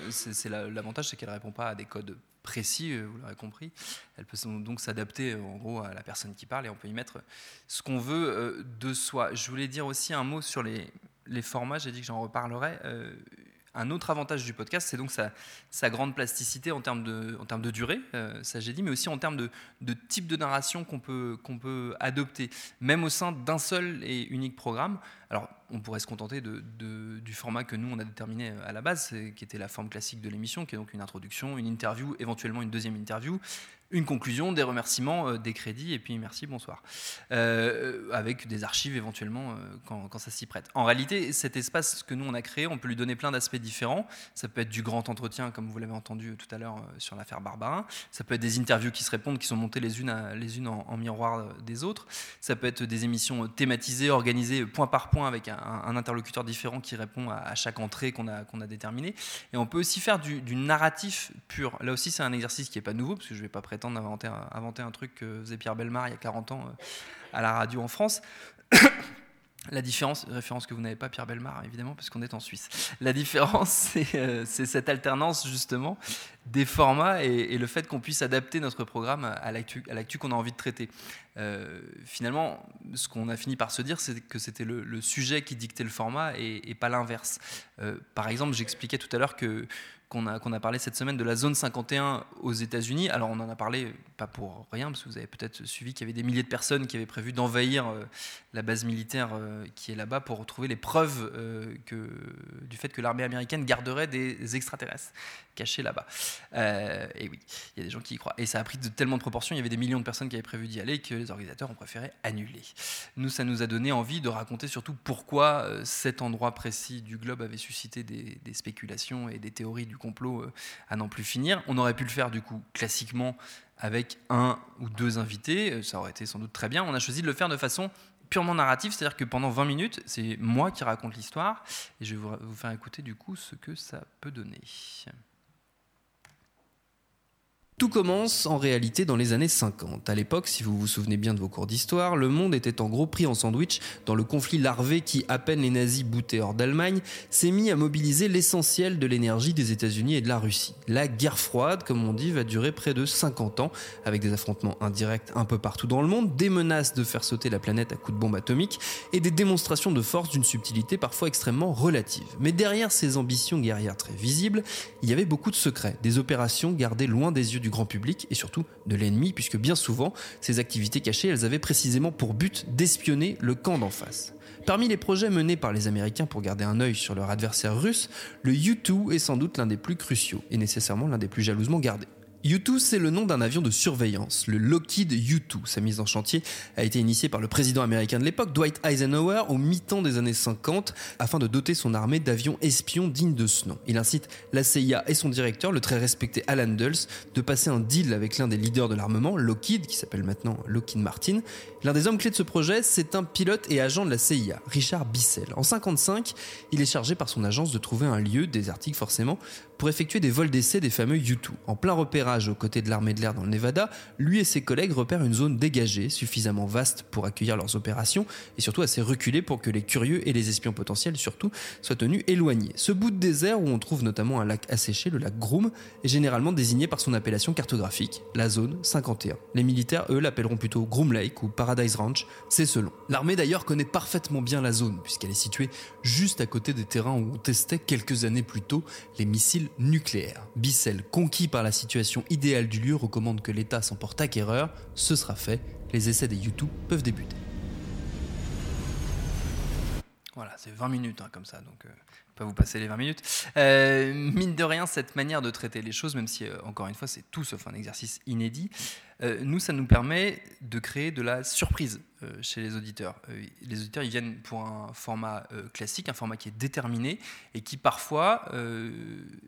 L'avantage, c'est qu'elle ne répond pas à des codes précis, euh, vous l'aurez compris. Elle peut donc s'adapter euh, en gros à la personne qui parle et on peut y mettre ce qu'on veut de soi. Je voulais dire aussi un mot sur les, les formats, j'ai dit que j'en reparlerai. Un autre avantage du podcast, c'est donc sa, grande plasticité en termes de, durée, euh, ça j'ai dit, mais aussi en termes de, type de narration qu'on peut, adopter, même au sein d'un seul et unique programme. Alors, on pourrait se contenter du format que nous, on a déterminé à la base, qui était la forme classique de l'émission, qui est donc une introduction, une interview, éventuellement une deuxième interview, une conclusion, des remerciements, euh, des crédits, et puis merci, bonsoir. Euh, avec des archives éventuellement euh, quand, ça s'y prête. En réalité, cet espace que nous on a créé, on peut lui donner plein d'aspects différents. Ça peut être du grand entretien, comme vous l'avez entendu tout à l'heure sur l'affaire Barbarin. Ça peut être des interviews qui se répondent, qui sont montées les unes, les unes en, miroir des autres. Ça peut être des émissions thématisées, organisées point par point avec un, interlocuteur différent qui répond à, chaque entrée qu'on a, qu'on a déterminée. Et on peut aussi faire du, du narratif pur. Là aussi, c'est un exercice qui n'est pas nouveau, parce que je ne vais pas prétendre inventer inventer un truc que faisait Pierre Belmar il y a 40 ans euh, à la radio en France. (coughs) La différence, référence que vous n'avez pas, Pierre Belmar, évidemment, parce qu'on est en Suisse. La différence, (laughs) c'est euh, cette alternance, justement, des formats et, le fait qu'on puisse adapter notre programme à l'actu qu'on a envie de traiter. Euh, finalement, ce qu'on a fini par se dire, c'est que c'était le, sujet qui dictait le format et, pas l'inverse. par exemple, j'expliquais tout à l'heure que qu'on a, a parlé cette semaine de la zone 51 aux États-Unis. Alors on en a parlé pas pour rien, parce que vous avez peut-être suivi qu'il y avait des milliers de personnes qui avaient prévu d'envahir euh, la base militaire euh, qui est là-bas pour retrouver les preuves euh, du fait que l'armée américaine garderait des extraterrestres cachés là-bas. et oui, il y a des gens qui y croient. Et ça a pris de tellement de proportions, il y avait des millions de personnes qui avaient prévu d'y aller que les organisateurs ont préféré annuler. Nous, ça nous a donné envie de raconter surtout pourquoi cet endroit précis du globe avait suscité des, spéculations et des théories du complot à n'en plus finir. On aurait pu le faire du coup classiquement avec un ou deux invités, euh, ça aurait été sans doute très bien. On a choisi de le faire de façon purement narrative, c'est-à-dire que pendant 20 minutes, c'est moi qui raconte l'histoire, et je vais vous faire écouter du coup ce que ça peut donner. Tout commence en réalité dans les années 50. À l'époque, si vous vous souvenez bien de vos cours d'histoire, le monde était en gros pris en sandwich dans le conflit larvé qui, à peine les nazis boutés hors d'Allemagne, s'est mis à mobiliser l'essentiel de l'énergie des États-Unis et de la Russie. La guerre froide, comme on dit, va durer près de 50 ans, avec des affrontements indirects un peu partout dans le monde, des menaces de faire sauter la planète à coups de bombe atomique et des démonstrations de force d'une subtilité parfois extrêmement relative. Mais derrière ces ambitions guerrières très visibles, il y avait beaucoup de secrets, des opérations gardées loin des yeux du grand public et surtout de l'ennemi, puisque bien souvent, ces activités cachées, elles avaient précisément pour but d'espionner le camp d'en face. Parmi les projets menés par les Américains pour garder un œil sur leur adversaire russe, le U-2 est sans doute l'un des plus cruciaux et nécessairement l'un des plus jalousement gardés. U-2, c'est le nom d'un avion de surveillance, le Lockheed U-2. Sa mise en chantier a été initiée par le président américain de l'époque, Dwight Eisenhower, au mi-temps des années 50, afin de doter son armée d'avions espions dignes de ce nom. Il incite la CIA et son directeur, le très respecté Alan Dulles, de passer un deal avec l'un des leaders de l'armement, Lockheed, qui s'appelle maintenant Lockheed Martin. L'un des hommes clés de ce projet, c'est un pilote et agent de la CIA, Richard Bissell. En 55, il est chargé par son agence de trouver un lieu, désertique forcément, pour effectuer des vols d'essai des fameux U-2. En plein repérage aux côtés de l'armée de l'air dans le Nevada, lui et ses collègues repèrent une zone dégagée, suffisamment vaste pour accueillir leurs opérations, et surtout assez reculée pour que les curieux et les espions potentiels surtout soient tenus éloignés. Ce bout de désert où on trouve notamment un lac asséché, le lac Groom, est généralement désigné par son appellation cartographique, la zone 51. Les militaires, eux, l'appelleront plutôt Groom Lake ou Paradise Ranch, c'est selon. L'armée d'ailleurs connaît parfaitement bien la zone, puisqu'elle est située juste à côté des terrains où on testait quelques années plus tôt les missiles nucléaire. Bissell, conquis par la situation idéale du lieu, recommande que l'État s'en porte acquéreur. Ce sera fait. Les essais des YouTube peuvent débuter. Voilà, c'est 20 minutes hein, comme ça, donc euh, pas vous passer les 20 minutes. Euh, mine de rien, cette manière de traiter les choses, même si euh, encore une fois c'est tout sauf un exercice inédit, nous ça nous permet de créer de la surprise euh, chez les auditeurs. Euh, les auditeurs, ils viennent pour un format euh, classique, un format qui est déterminé et qui parfois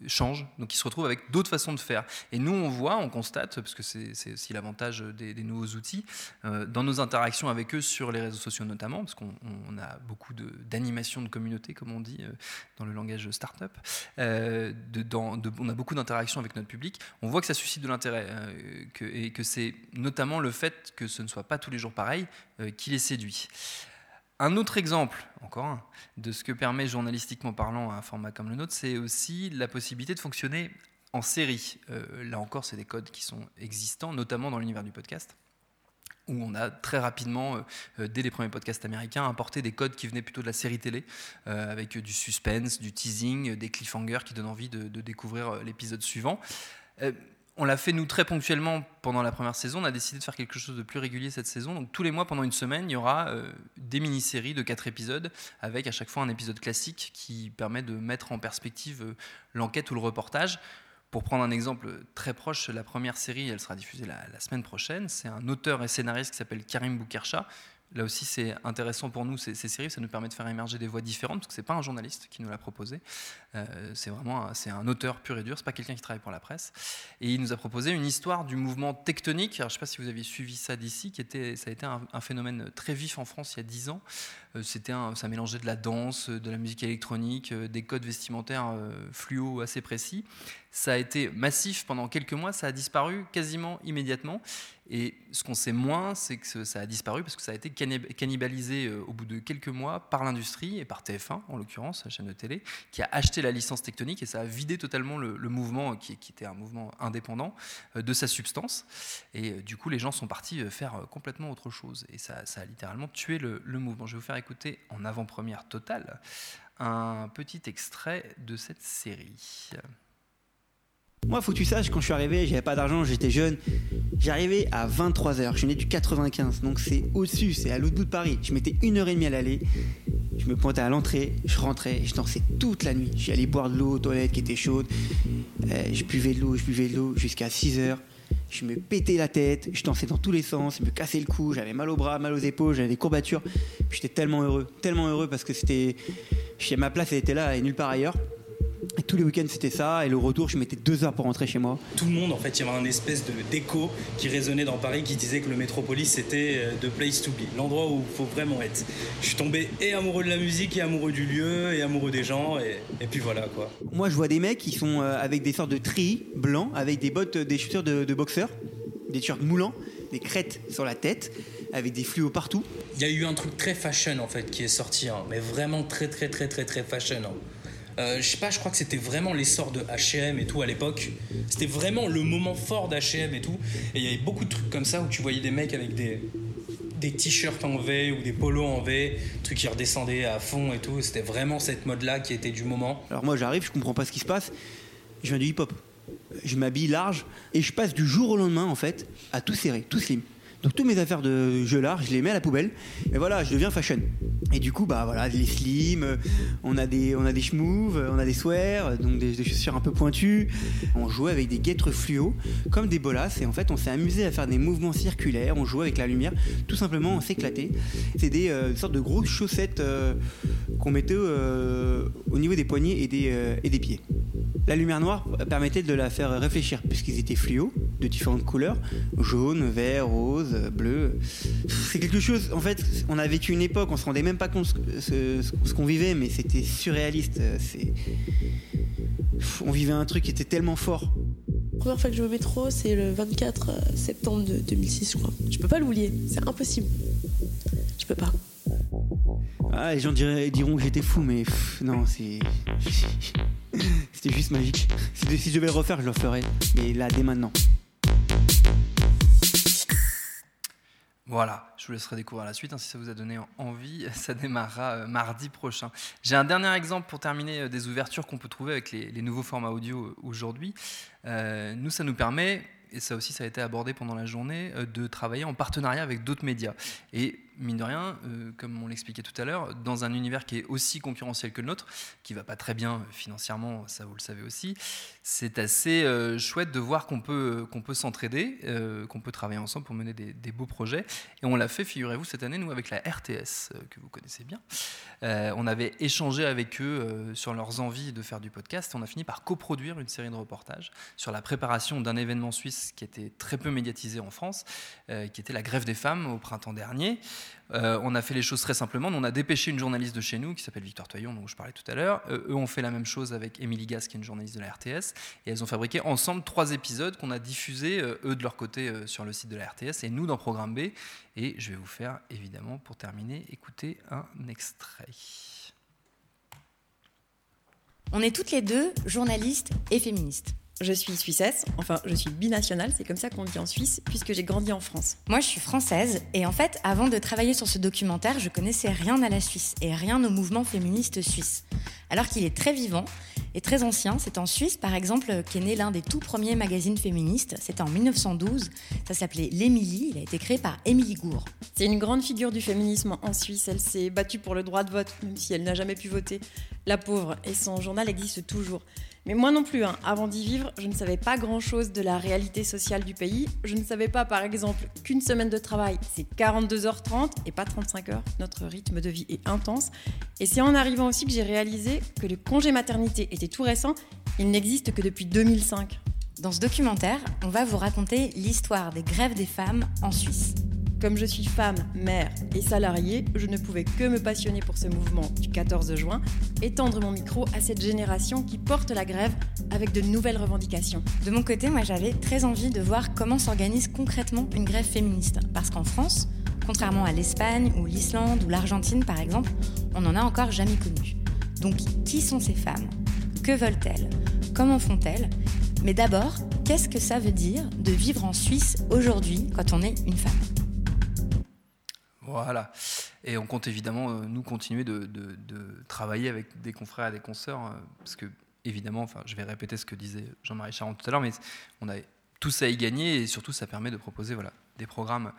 change. Donc, ils se retrouvent avec d'autres façons de faire. Et nous, on voit, on constate, parce que c'est aussi l'avantage des, nouveaux outils, dans nos interactions avec eux sur les réseaux sociaux notamment, parce qu'on a beaucoup d'animation de, communauté, comme on dit dans le langage startup. De, on a beaucoup d'interactions avec notre public. On voit que ça suscite de l'intérêt et que c'est notamment le fait que ce ne soit pas tous les jours pareil euh, qui les séduit. Un autre exemple, encore un, de ce que permet journalistiquement parlant un format comme le nôtre, c'est aussi la possibilité de fonctionner en série. Euh, là encore, c'est des codes qui sont existants, notamment dans l'univers du podcast. où on a très rapidement, dès les premiers podcasts américains, importé des codes qui venaient plutôt de la série télé, avec du suspense, du teasing, des cliffhangers qui donnent envie de découvrir l'épisode suivant on l'a fait nous très ponctuellement pendant la première saison. On a décidé de faire quelque chose de plus régulier cette saison. Donc tous les mois, pendant une semaine, il y aura euh, des mini-séries de quatre épisodes avec à chaque fois un épisode classique qui permet de mettre en perspective euh, l'enquête ou le reportage. Pour prendre un exemple très proche, la première série, elle sera diffusée la, semaine prochaine. C'est un auteur et scénariste qui s'appelle Karim Boukercha, Là aussi, c'est intéressant pour nous, ces, séries, ça nous permet de faire émerger des voix différentes, parce que ce n'est pas un journaliste qui nous l'a proposé, euh, c'est vraiment c'est un auteur pur et dur, c'est pas quelqu'un qui travaille pour la presse. Et il nous a proposé une histoire du mouvement tectonique, alors je ne sais pas si vous avez suivi ça d'ici, qui était, ça a été un, phénomène très vif en France il y a dix ans. Euh, c'était ça mélangeait de la danse, de la musique électronique, euh, des codes vestimentaires fluo assez précis. Ça a été massif pendant quelques mois, ça a disparu quasiment immédiatement. Et ce qu'on sait moins, c'est que ça a disparu parce que ça a été cannibalisé euh, au bout de quelques mois par l'industrie et par TF1 en l'occurrence, la chaîne de télé, qui a acheté la licence tectonique et ça a vidé totalement le, mouvement qui, était un mouvement indépendant euh, de sa substance. Et euh, du coup, les gens sont partis faire complètement autre chose. Et ça, a littéralement tué le, le mouvement. Je vais vous faire écouter en avant-première totale un petit extrait de cette série. Moi, faut que tu saches, quand je suis arrivé, j'avais pas d'argent, j'étais jeune. J'arrivais à 23h, je suis né du 95, donc c'est au-dessus, c'est à l'autre bout de Paris. Je mettais une heure et demie à l'aller, je me pointais à l'entrée, je rentrais, je dansais toute la nuit. Allé boire de l'eau aux toilettes qui était chaude, euh, je buvais de l'eau, je buvais de l'eau jusqu'à 6h. Je me pétais la tête, je dansais dans tous les sens, je me cassais le cou, j'avais mal aux bras, mal aux épaules, j'avais des courbatures. J'étais tellement heureux, tellement heureux parce que c'était. Ma place, elle était là et nulle part ailleurs. Et tous les week-ends c'était ça, et le retour je mettais deux heures pour rentrer chez moi. Tout le monde en fait, il y avait un espèce de d'écho qui résonnait dans Paris qui disait que le métropolis c'était the euh, place to be, l'endroit où il faut vraiment être. Je suis tombé et amoureux de la musique, et amoureux du lieu, et amoureux des gens, et, et puis voilà quoi. Moi je vois des mecs qui sont euh, avec des sortes de tri blancs, avec des bottes, des chaussures de, de boxeurs, des t-shirts moulants, des crêtes sur la tête avec des fluos partout. Il y a eu un truc très fashion en fait qui est sorti, hein, mais vraiment très très très très très fashion. Hein. Euh, je sais pas, je crois que c'était vraiment l'essor de H&M et tout à l'époque. C'était vraiment le moment fort d'H&M et tout. Et il y avait beaucoup de trucs comme ça où tu voyais des mecs avec des t-shirts en V ou des polos en V, trucs qui redescendaient à fond et tout. C'était vraiment cette mode-là qui était du moment. Alors moi j'arrive, je comprends pas ce qui se passe. Je viens du hip-hop. Je m'habille large et je passe du jour au lendemain en fait à tout serré, tout slim. Donc toutes mes affaires de jeu large, je les mets à la poubelle. Et voilà, je deviens fashion. Et du coup, bah voilà, les slim, on a des, on a des on a des swears, donc des, chaussures un peu pointues. On jouait avec des guêtres fluo, comme des bolas. Et en fait, on s'est amusé à faire des mouvements circulaires. On jouait avec la lumière. Tout simplement, on s'éclatait. C'est des euh, sortes de grosses chaussettes euh, qu'on mettait euh, au niveau des poignets et des pieds. La lumière noire permettait de la faire réfléchir, puisqu'ils étaient fluo, de différentes couleurs, jaune, vert, rose, bleu. C'est quelque chose, en fait, on a vécu une époque, on se rendait même pas compte ce, ce, qu'on vivait, mais c'était surréaliste. On vivait un truc qui était tellement fort. La première fois que je vais au métro, c'est le 24 euh, septembre de 2006, je crois. Je peux pas l'oublier, c'est impossible. Je peux pas. Ah, les gens diront que j'étais fou, mais non, c'est. (coughs) C'était juste magique. Si je devais le refaire, je le ferais. Mais là, dès maintenant. Voilà, je vous laisserai découvrir la suite. Hein, si ça vous a donné envie, (laughs) ça démarrera euh, mardi prochain. J'ai un dernier exemple pour terminer euh, des ouvertures qu'on peut trouver avec les, nouveaux formats audio euh, aujourd'hui. nous, ça nous permet, et ça aussi ça a été abordé pendant la journée, de travailler en partenariat avec d'autres médias. Et mine de rien, euh, comme on l'expliquait tout à l'heure, dans un univers qui est aussi concurrentiel que le nôtre, qui va pas très bien financièrement, ça vous le savez aussi, c'est assez euh, chouette de voir qu'on peut, qu'on peut s'entraider, euh, qu'on peut travailler ensemble pour mener des, beaux projets. Et on l'a fait, figurez-vous, cette année, nous, avec la RTS, que vous connaissez bien. on avait échangé avec eux sur leurs envies de faire du podcast. On a fini par coproduire une série de reportages sur la préparation d'un événement suisse qui était très peu médiatisé en France, qui était la grève des femmes au printemps dernier. Euh, on a fait les choses très simplement. On a dépêché une journaliste de chez nous qui s'appelle Victoire Toyon, dont je parlais tout à l'heure. Euh, eux ont fait la même chose avec Émilie Gas, qui est une journaliste de la RTS. Et elles ont fabriqué ensemble trois épisodes qu'on a diffusés, euh, eux de leur côté, sur le site de la RTS et nous dans Programme B. Et je vais vous faire, évidemment, pour terminer, écouter un extrait. On est toutes les deux journalistes et féministes. Je suis suissesse, enfin je suis binationale, c'est comme ça qu'on dit en Suisse, puisque j'ai grandi en France. Moi, je suis française et en fait, avant de travailler sur ce documentaire, je connaissais rien à la Suisse et rien au mouvement féministe suisse. Alors qu'il est très vivant et très ancien, c'est en Suisse par exemple qu'est né l'un des tout premiers magazines féministes. C'était en 1912. Ça s'appelait L'Émilie. Il a été créé par Émilie Gour. C'est une grande figure du féminisme en Suisse. Elle s'est battue pour le droit de vote, même si elle n'a jamais pu voter. La pauvre, et son journal existe toujours. Mais moi non plus, hein. avant d'y vivre, je ne savais pas grand-chose de la réalité sociale du pays. Je ne savais pas, par exemple, qu'une semaine de travail, c'est 42h30 et pas 35 heures. Notre rythme de vie est intense. Et c'est en arrivant aussi que j'ai réalisé que le congé maternité était tout récent. Il n'existe que depuis 2005. Dans ce documentaire, on va vous raconter l'histoire des grèves des femmes en Suisse. Comme je suis femme, mère et salariée, je ne pouvais que me passionner pour ce mouvement du 14 juin et tendre mon micro à cette génération qui porte la grève avec de nouvelles revendications. De mon côté, moi j'avais très envie de voir comment s'organise concrètement une grève féministe. Parce qu'en France, contrairement à l'Espagne ou l'Islande ou l'Argentine par exemple, on n'en a encore jamais connu. Donc qui sont ces femmes? Que veulent-elles? Comment font-elles? Mais d'abord, qu'est-ce que ça veut dire de vivre en Suisse aujourd'hui quand on est une femme? Voilà. Et on compte évidemment, euh, nous, continuer de, travailler avec des confrères et des consoeurs, euh, parce que, évidemment, enfin, je vais répéter ce que disait Jean-Marie Charon tout à l'heure, mais on a tout ça à y gagner, et surtout, ça permet de proposer voilà, des programmes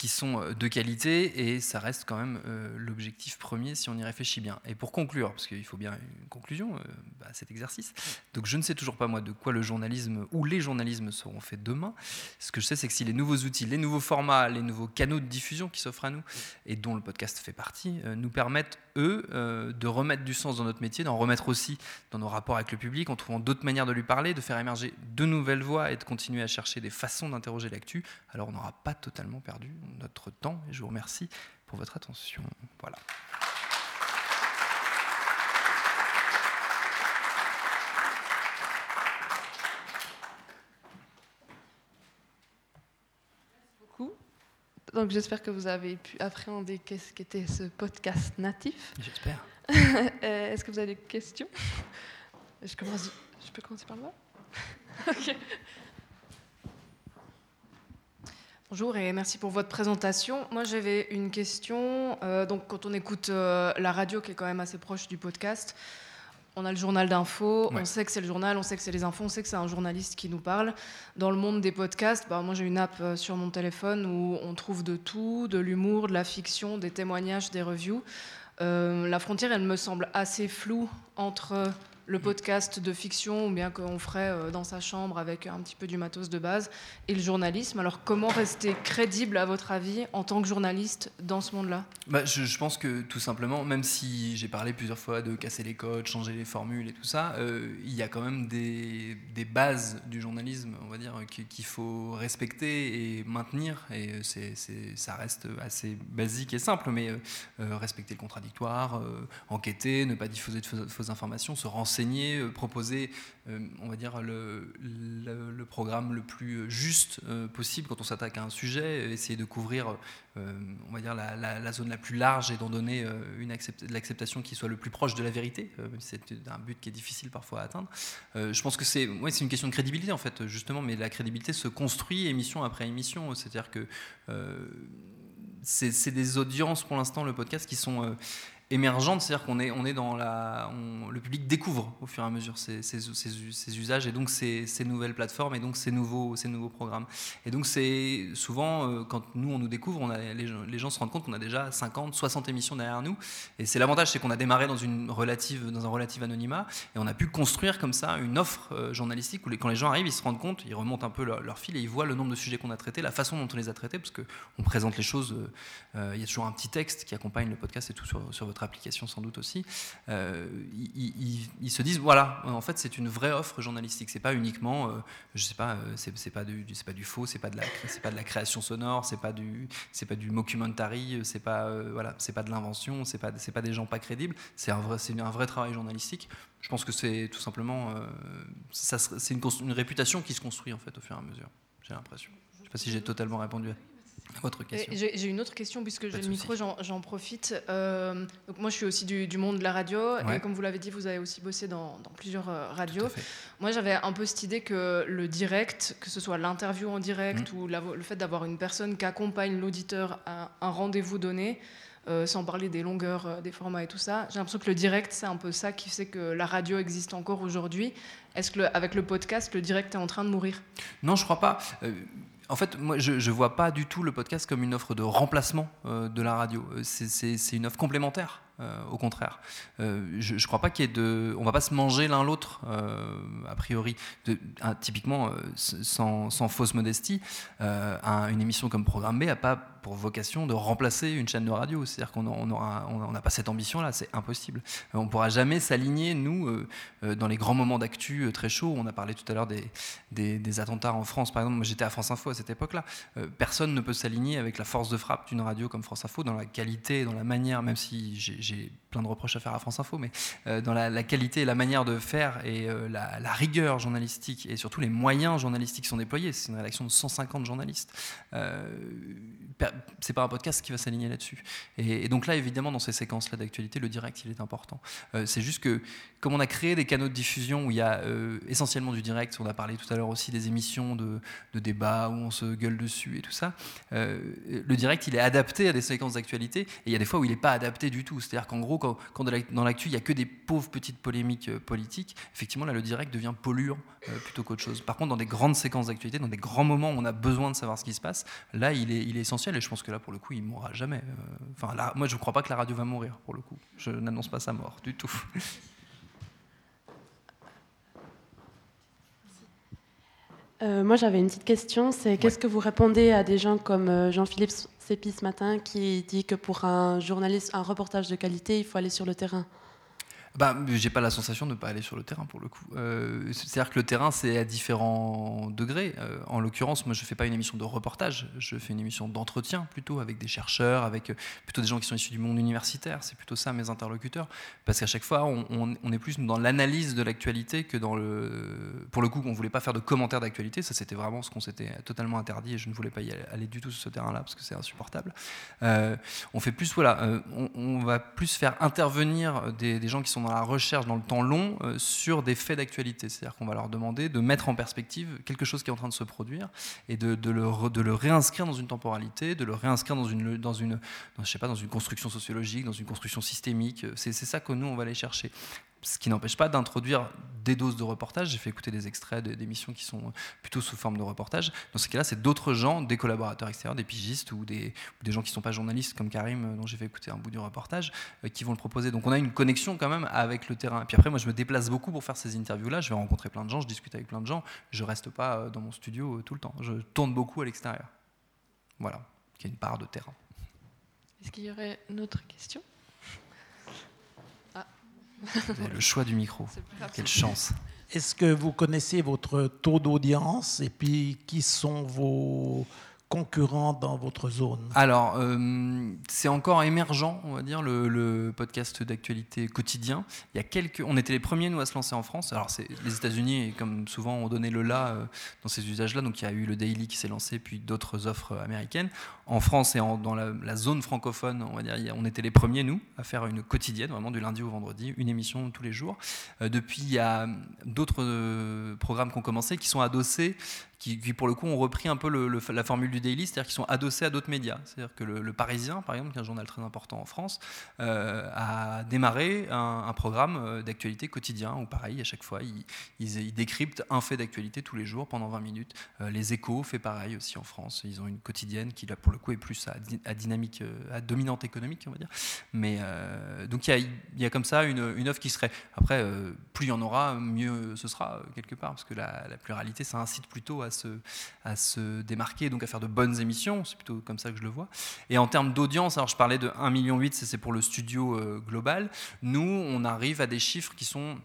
qui sont euh, de qualité et ça reste quand même euh, l'objectif premier si on y réfléchit bien. Et pour conclure, parce qu'il faut bien une conclusion euh, bah, à cet exercice, donc je ne sais toujours pas moi de quoi le journalisme ou les journalismes seront faits demain. Ce que je sais, c'est que si les nouveaux outils, les nouveaux formats, les nouveaux canaux de diffusion qui s'offrent à nous et dont le podcast fait partie, nous permettent eux, de remettre du sens dans notre métier, d'en remettre aussi dans nos rapports avec le public, en trouvant d'autres manières de lui parler, de faire émerger de nouvelles voix et de continuer à chercher des façons d'interroger l'actu. Alors on n'aura pas totalement perdu notre temps et je vous remercie pour votre attention. Voilà. Donc j'espère que vous avez pu appréhender qu'est-ce qu'était ce podcast natif. J'espère. (laughs) Euh, est-ce que vous avez des questions? Je, commence, je peux commencer par là? (laughs) Ok. Bonjour et merci pour votre présentation. Moi j'avais une question. Euh, donc quand on écoute euh, la radio qui est quand même assez proche du podcast, on a le journal d'info, on sait que c'est le journal, on sait que c'est les infos, on sait que c'est un journaliste qui nous parle. Dans le monde des podcasts, bah, moi j'ai une app euh, sur mon téléphone où on trouve de tout, de l'humour, de la fiction, des témoignages, des reviews. Euh, la frontière, elle me semble assez floue entre le podcast de fiction ou bien qu'on ferait euh, dans sa chambre avec un petit peu du matos de base et le journalisme. Alors comment rester crédible à votre avis en tant que journaliste dans ce monde-là? Bah, je, pense que tout simplement, même si j'ai parlé plusieurs fois de casser les codes, changer les formules et tout ça, euh, il y a quand même des, bases du journalisme, on va dire, qu'il faut respecter et maintenir. Et c'est, ça reste assez basique et simple, mais euh, respecter le contradictoire, enquêter, ne pas diffuser de fausses informations, se renseigner euh, proposer, euh, on va dire, le, programme le plus juste euh, possible quand on s'attaque à un sujet, essayer de couvrir, on va dire, la, zone la plus large et d'en donner une l'acceptation qui soit le plus proche de la vérité. c'est un but qui est difficile parfois à atteindre. je pense que c'est une question de crédibilité, en fait, justement, mais la crédibilité se construit émission après émission. C'est-à-dire que c'est des audiences pour l'instant, le podcast, qui sont émergente, c'est-à-dire qu'on est, on est dans la, le public découvre au fur et à mesure ces, ces, usages et donc ces, nouvelles plateformes et donc ces nouveaux, ces nouveaux programmes. Et donc c'est souvent euh, quand nous on nous découvre, on a, les, gens, se rendent compte qu'on a déjà 50, 60 émissions derrière nous. Et c'est l'avantage, c'est qu'on a démarré dans une relative, dans un relatif anonymat et on a pu construire comme ça une offre euh, journalistique où quand les gens arrivent, ils se rendent compte, ils remontent un peu leur, fil et ils voient le nombre de sujets qu'on a traités, la façon dont on les a traités, parce que on présente les choses. Euh, il y a toujours un petit texte qui accompagne le podcast et tout sur votre application sans doute aussi, euh, ils, se disent voilà, en fait c'est une vraie offre journalistique. C'est pas uniquement, euh, je sais pas, euh, c'est pas du, pas du faux, c'est pas de la, création sonore, c'est pas du, c'est pas du mockumentary, c'est pas c'est pas de l'invention, c'est pas, des gens pas crédibles. C'est un vrai, travail journalistique. Je pense que c'est tout simplement, c'est une, réputation qui se construit en fait au fur et à mesure. J'ai l'impression. Je sais pas si j'ai totalement répondu. Votre question. J'ai une autre question puisque j'ai le micro, j'en profite. Euh, donc moi, je suis aussi du, monde de la radio et comme vous l'avez dit, vous avez aussi bossé dans, plusieurs euh, radios. Moi, j'avais un peu cette idée que le direct, que ce soit l'interview en direct mmh. ou le fait d'avoir une personne qui accompagne l'auditeur à un rendez-vous donné, euh, sans parler des longueurs, des formats et tout ça. J'ai l'impression que le direct, c'est un peu ça qui fait que la radio existe encore aujourd'hui. Est-ce que avec le podcast, le direct est en train de mourir? Non, je crois pas. En fait, moi, je ne vois pas du tout le podcast comme une offre de remplacement euh, de la radio. Euh, c'est une offre complémentaire. Euh, au contraire. je ne crois pas qu'il y ait de. On va pas se manger l'un l'autre, a priori. Typiquement, sans, sans, fausse modestie, une émission comme Programme B n'a pas pour vocation de remplacer une chaîne de radio. C'est-à-dire qu'on n'a on pas cette ambition-là, c'est impossible. On ne pourra jamais s'aligner, nous, euh, euh, dans les grands moments d'actu euh, très chauds. On a parlé tout à l'heure des, des, attentats en France, par exemple. Moi, j'étais à France Info à cette époque-là. personne ne peut s'aligner avec la force de frappe d'une radio comme France Info, dans la qualité, dans la manière, même si j'ai plein de reproches à faire à France Info, mais dans la, qualité la manière de faire et la, la, rigueur journalistique et surtout les moyens journalistiques sont déployés. C'est une rédaction de 150 journalistes c'est pas un podcast qui va s'aligner là-dessus. Et, donc là, évidemment, dans ces séquences-là d'actualité, le direct, il est important. Euh, c'est juste que, comme on a créé des canaux de diffusion où il y a euh, essentiellement du direct, on a parlé tout à l'heure aussi des émissions de, de débat où on se gueule dessus et tout ça, euh, le direct, il est adapté à des séquences d'actualité, et il y a des fois où il n'est pas adapté du tout. C'est-à-dire qu'en gros, quand, dans l'actu, il n'y a que des pauvres petites polémiques politiques, effectivement, là, le direct devient polluant plutôt qu'autre chose. Par contre, dans des grandes séquences d'actualité, dans des grands moments où on a besoin de savoir ce qui se passe, là, il est, essentiel, et je pense que là, pour le coup, il mourra jamais. Euh, enfin, moi, je ne crois pas que la radio va mourir, pour le coup. Je n'annonce pas sa mort du tout. Euh, moi, j'avais une petite question. C'est qu'est-ce que vous répondez à des gens comme euh, Jean-Philippe Sépi ce matin qui dit que pour un journaliste, un reportage de qualité, il faut aller sur le terrain bah, j'ai pas la sensation de ne pas aller sur le terrain pour le coup. Euh, c'est-à-dire que le terrain, c'est à différents degrés. Euh, en l'occurrence, moi, je fais pas une émission de reportage, je fais une émission d'entretien plutôt avec des chercheurs, avec euh, plutôt des gens qui sont issus du monde universitaire. C'est plutôt ça mes interlocuteurs, parce qu'à chaque fois, on, est plus dans l'analyse de l'actualité que dans le. Pour le coup, on voulait pas faire de commentaires d'actualité. Ça, c'était vraiment ce qu'on s'était totalement interdit et je ne voulais pas y aller, du tout sur ce terrain-là parce que c'est insupportable. on fait plus, voilà, on, va plus faire intervenir des gens qui sont dans la recherche dans le temps long euh, sur des faits d'actualité. C'est-à-dire qu'on va leur demander de mettre en perspective quelque chose qui est en train de se produire et de, de, le, de le, réinscrire dans une temporalité, de le réinscrire dans une, dans une, je sais pas, dans une construction sociologique, dans une construction systémique. C'est ça que nous, on va aller chercher ce qui n'empêche pas d'introduire des doses de reportage. J'ai fait écouter des extraits d'émissions qui sont plutôt sous forme de reportage. Dans ce cas-là, c'est d'autres gens, des collaborateurs extérieurs, des pigistes ou des, gens qui ne sont pas journalistes comme Karim, euh, dont j'ai fait écouter un bout du reportage, euh, qui vont le proposer. Donc on a une connexion quand même avec le terrain. Et puis après, moi, je me déplace beaucoup pour faire ces interviews-là. Je vais rencontrer plein de gens, je discute avec plein de gens. Je reste pas euh, dans mon studio tout le temps. Je tourne beaucoup à l'extérieur. Voilà, il y a une part de terrain. Est-ce qu'il y aurait une autre question? Le choix du micro. Quelle chance. Est-ce que vous connaissez votre taux d'audience et puis qui sont vos concurrents dans votre zone Alors, euh, c'est encore émergent, on va dire, le, podcast d'actualité quotidien. Il y a quelques, on était les premiers, nous, à se lancer en France. Alors, c'est les États-Unis, comme souvent, ont donné le là euh, dans ces usages-là. Donc, il y a eu le Daily qui s'est lancé, puis d'autres offres américaines. En France et dans la, zone francophone, on va dire, on était les premiers, nous, à faire une quotidienne, vraiment du lundi au vendredi, une émission tous les jours. Euh, depuis, il y a d'autres programmes qui ont commencé, qui sont adossés qui, pour le coup ont repris un peu la formule du daily, c'est-à-dire qu'ils sont adossés à d'autres médias. C'est-à-dire que le, Parisien, par exemple, qui est un journal très important en France, euh, a démarré un, programme euh, d'actualité quotidien où, pareil, à chaque fois, ils, décryptent un fait d'actualité tous les jours pendant 20 minutes. Euh, les Échos fait pareil aussi en France. Ils ont une quotidienne qui, là, pour le coup, est plus à, dynamique, à dominante économique, on va dire. Mais donc il y, a, comme ça une, une offre qui serait. Après, plus il y en aura, mieux ce sera quelque part, parce que la pluralité, ça incite plutôt à à se, démarquer, donc à faire de bonnes émissions. C'est plutôt comme ça que je le vois. Et en termes d'audience, alors je parlais de 1,8 million, c'est pour le studio euh, global. Nous, on arrive à des chiffres qui sont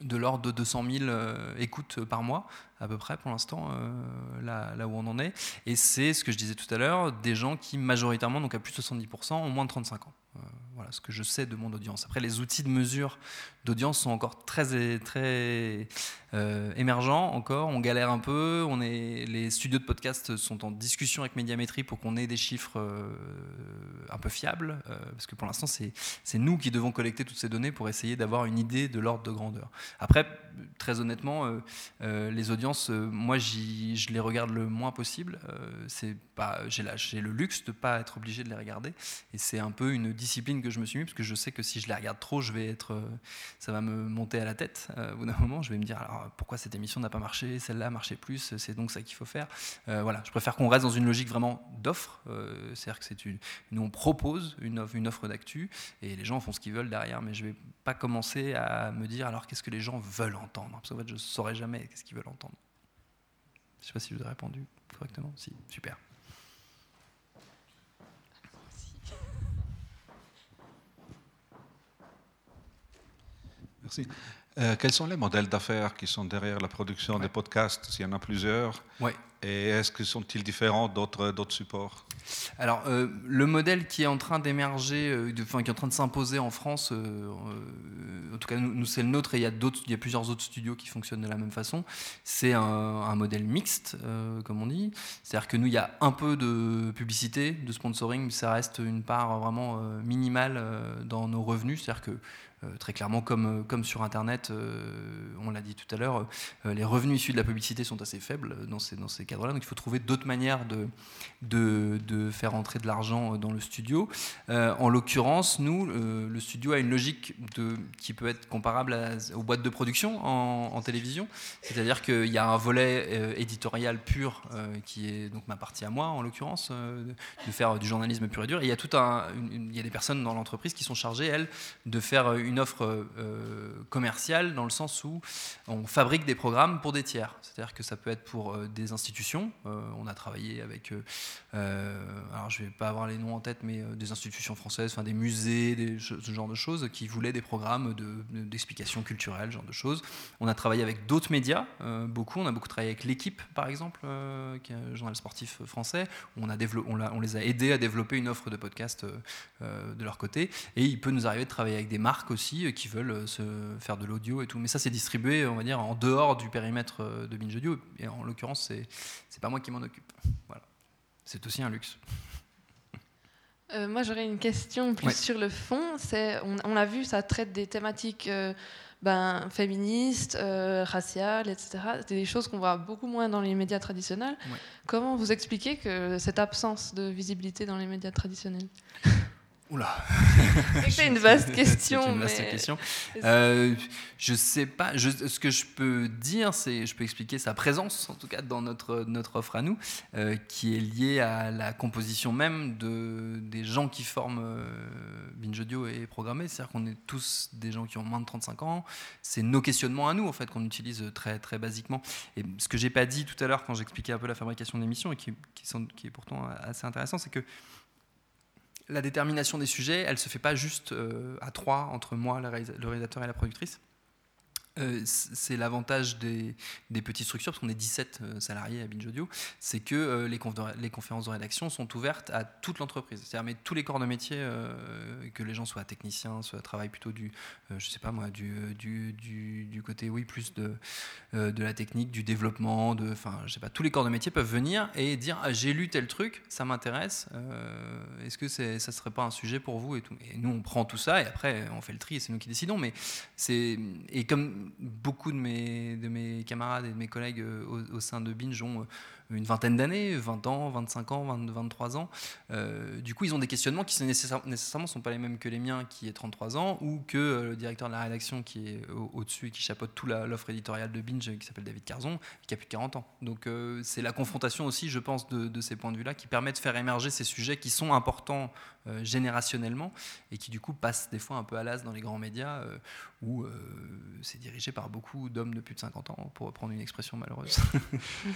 de l'ordre de 200 000 euh, écoutes par mois, à peu près pour l'instant, euh, là, où on en est. Et c'est ce que je disais tout à l'heure, des gens qui majoritairement, donc à plus de 70%, ont moins de 35 ans. voilà. voilà, ce que je sais de mon audience. Après, les outils de mesure d'audience sont encore très, très euh, émergents encore. On galère un peu. On est, les studios de podcast sont en discussion avec Médiamétrie pour qu'on ait des chiffres euh, un peu fiables, euh, parce que pour l'instant, c'est nous qui devons collecter toutes ces données pour essayer d'avoir une idée de l'ordre de grandeur. Après, très honnêtement, les audiences, moi, je les regarde le moins possible. c'est pas, j'ai, le luxe de ne pas être obligé de les regarder, et c'est un peu une discipline que je me suis mis, parce que je sais que si je les regarde trop, je vais être ça va me monter à la tête. Euh, au bout d'un moment, je vais me dire alors pourquoi cette émission n'a pas marché, celle-là marchait plus, c'est donc ça qu'il faut faire. Euh, voilà, je préfère qu'on reste dans une logique vraiment d'offre, euh, c'est-à-dire que c'est une, nous on propose une offre, une offre d'actu et les gens font ce qu'ils veulent derrière, mais je vais pas commencer à me dire alors qu'est-ce que les gens veulent entendre, parce qu'en fait je saurais jamais qu'est-ce qu'ils veulent entendre. Je sais pas si je vous ai répondu correctement. Si, super. Merci. Euh, quels sont les modèles d'affaires qui sont derrière la production des podcasts? S'il y en a plusieurs. Ouais. Et est-ce qu'ils sont-ils différents d'autres supports? Alors, euh, le modèle qui est en train d'émerger, euh, qui est en train de s'imposer en France, en tout cas, nous, c'est le nôtre et il y, a plusieurs autres studios qui fonctionnent de la même façon. C'est un, un, modèle mixte, comme on dit. C'est-à-dire que nous, il y a un peu de publicité, de sponsoring, mais ça reste une part vraiment minimale dans nos revenus. C'est-à-dire que euh, très clairement, comme, euh, comme sur Internet, euh, on l'a dit tout à l'heure, les revenus issus de la publicité sont assez faibles dans ces, dans ces cadres-là. Donc il faut trouver d'autres manières de, de, de, faire entrer de l'argent dans le studio. en l'occurrence, nous, le studio a une logique de, qui peut être comparable aux boîtes de production en, télévision. C'est-à-dire qu'il y a un volet éditorial pur qui est donc ma partie à moi, en l'occurrence, de faire du journalisme pur et dur. Et il y a, tout un, il y a des personnes dans l'entreprise qui sont chargées, elles, de faire une offre euh, commerciale dans le sens où on fabrique des programmes pour des tiers. C'est-à-dire que ça peut être pour euh, des institutions. Euh, on a travaillé avec, alors je ne vais pas avoir les noms en tête, mais des institutions françaises, des musées, ce genre de choses, qui voulaient des programmes d'explication de, culturelle, ce genre de choses. On a travaillé avec d'autres médias, beaucoup. On a beaucoup travaillé avec l'équipe, par exemple, qui est un journal sportif français. On, a on, les a aidés à développer une offre de podcast de leur côté. Et il peut nous arriver de travailler avec des marques aussi euh, qui veulent euh, se faire de l'audio et tout. Mais ça, c'est distribué, on va dire, en dehors du périmètre euh, de Binge Audio. Et en l'occurrence, c'est, c'est pas moi qui m'en occupe. Voilà. C'est aussi un luxe. moi, j'aurais une question plus sur le fond. C'est, on, l'a vu, ça traite des thématiques ben, féministes, raciales, etc. C'est des choses qu'on voit beaucoup moins dans les médias traditionnels. Comment vous expliquez que cette absence de visibilité dans les médias traditionnels? Oula C'est une vaste (laughs) question. Une vaste question. Euh, je sais pas. Je, ce que je peux dire, c'est, je peux expliquer sa présence, en tout cas dans notre notre offre à nous, euh, qui est liée à la composition même de des gens qui forment euh, Binge Audio et Programmé. C'est-à-dire qu'on est tous des gens qui ont moins de 35 ans. C'est nos questionnements à nous, en fait, qu'on utilise très très basiquement. Et ce que j'ai pas dit tout à l'heure quand j'expliquais un peu la fabrication de l'émission et qui, qui, sont, qui est pourtant assez intéressant, c'est que la détermination des sujets, elle se fait pas juste euh, à trois, entre moi, le réalisateur et la productrice. Euh, c'est l'avantage des, petites structures, parce qu'on est 17 euh, salariés à Binge c'est que euh, les, conférences de rédaction sont ouvertes à toute l'entreprise. C'est-à-dire tous les corps de métier, que les gens soient techniciens, soit travaillent plutôt du, je sais pas moi, du, côté, oui, plus de, de la technique, du développement, de, enfin, je sais pas, tous les corps de métier peuvent venir et dire ah, j'ai lu tel truc, ça m'intéresse, est-ce que c'est, ça serait pas un sujet pour vous et tout. Nous on prend tout ça et après on fait le tri et c'est nous qui décidons. Mais c'est et comme beaucoup de mes, de camarades et de mes collègues euh, au, au sein de Binge ont euh, une vingtaine d'années, 20 ans, 25 ans, 23 ans. Euh, du coup, ils ont des questionnements qui nécessairement ne sont pas les mêmes que les miens, qui est 33 ans, ou que le directeur de la rédaction qui est au-dessus, qui chapeaute toute l'offre éditoriale de Binge, qui s'appelle David Carzon, qui a plus de 40 ans. Donc, c'est la confrontation aussi, je pense, de, ces points de vue-là, qui permet de faire émerger ces sujets qui sont importants générationnellement et qui, du coup, passent des fois un peu à l'as dans les grands médias, où c'est dirigé par beaucoup d'hommes de plus de 50 ans, pour reprendre une expression malheureuse.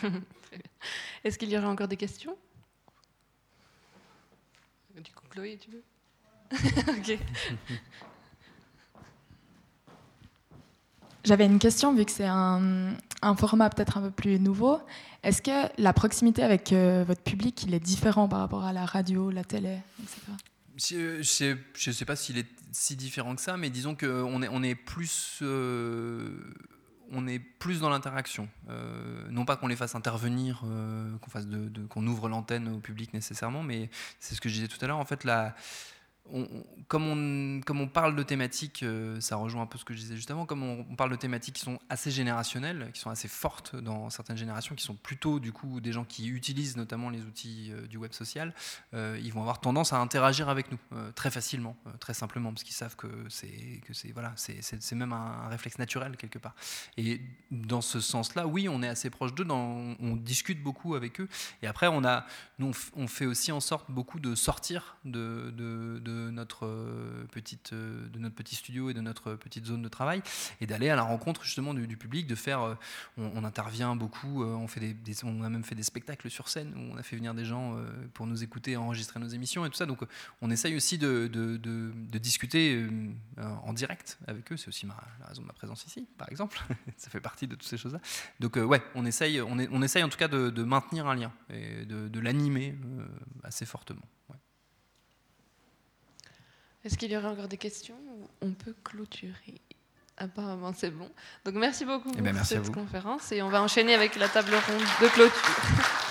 (laughs) Est-ce qu'il y aurait encore des questions? Du coup, Chloé, tu veux? (laughs) Ok. (laughs) J'avais une question, vu que c'est un, format peut-être un peu plus nouveau. Est-ce que la proximité avec euh, votre public, il est différent par rapport à la radio, la télé, etc. je ne sais pas s'il est si différent que ça, mais disons qu'on est, plus on est plus dans l'interaction. non pas qu'on les fasse intervenir, qu'on qu'on ouvre l'antenne au public nécessairement, mais c'est ce que je disais tout à l'heure. En fait, la, comme, on, parle de thématiques, euh, ça rejoint un peu ce que je disais juste avant, comme on, parle de thématiques qui sont assez générationnelles, qui sont assez fortes dans certaines générations, qui sont plutôt du coup des gens qui utilisent notamment les outils euh, du web social, euh, ils vont avoir tendance à interagir avec nous très facilement, très simplement, parce qu'ils savent que c'est voilà, même un, réflexe naturel quelque part. Et dans ce sens-là, oui, on est assez proche d'eux, on, discute beaucoup avec eux. Et après, on a, nous, on, fait aussi en sorte beaucoup de sortir de notre, euh, petite, euh, de notre petit studio et de notre petite zone de travail et d'aller à la rencontre justement du, public, de faire. Euh, on, intervient beaucoup, on, fait on a même fait des spectacles sur scène où on a fait venir des gens pour nous écouter, enregistrer nos émissions et tout ça. Donc on essaye aussi de, de, de, discuter en direct avec eux. C'est aussi la raison de ma présence ici, par exemple. (laughs) ça fait partie de toutes ces choses-là. Donc ouais, on essaye, on essaye en tout cas de, maintenir un lien et de, l'animer assez fortement. Est-ce qu'il y aurait encore des questions On peut clôturer. Apparemment, c'est bon. Donc, merci beaucoup eh ben, pour cette conférence et on va enchaîner avec la table ronde de clôture. (laughs)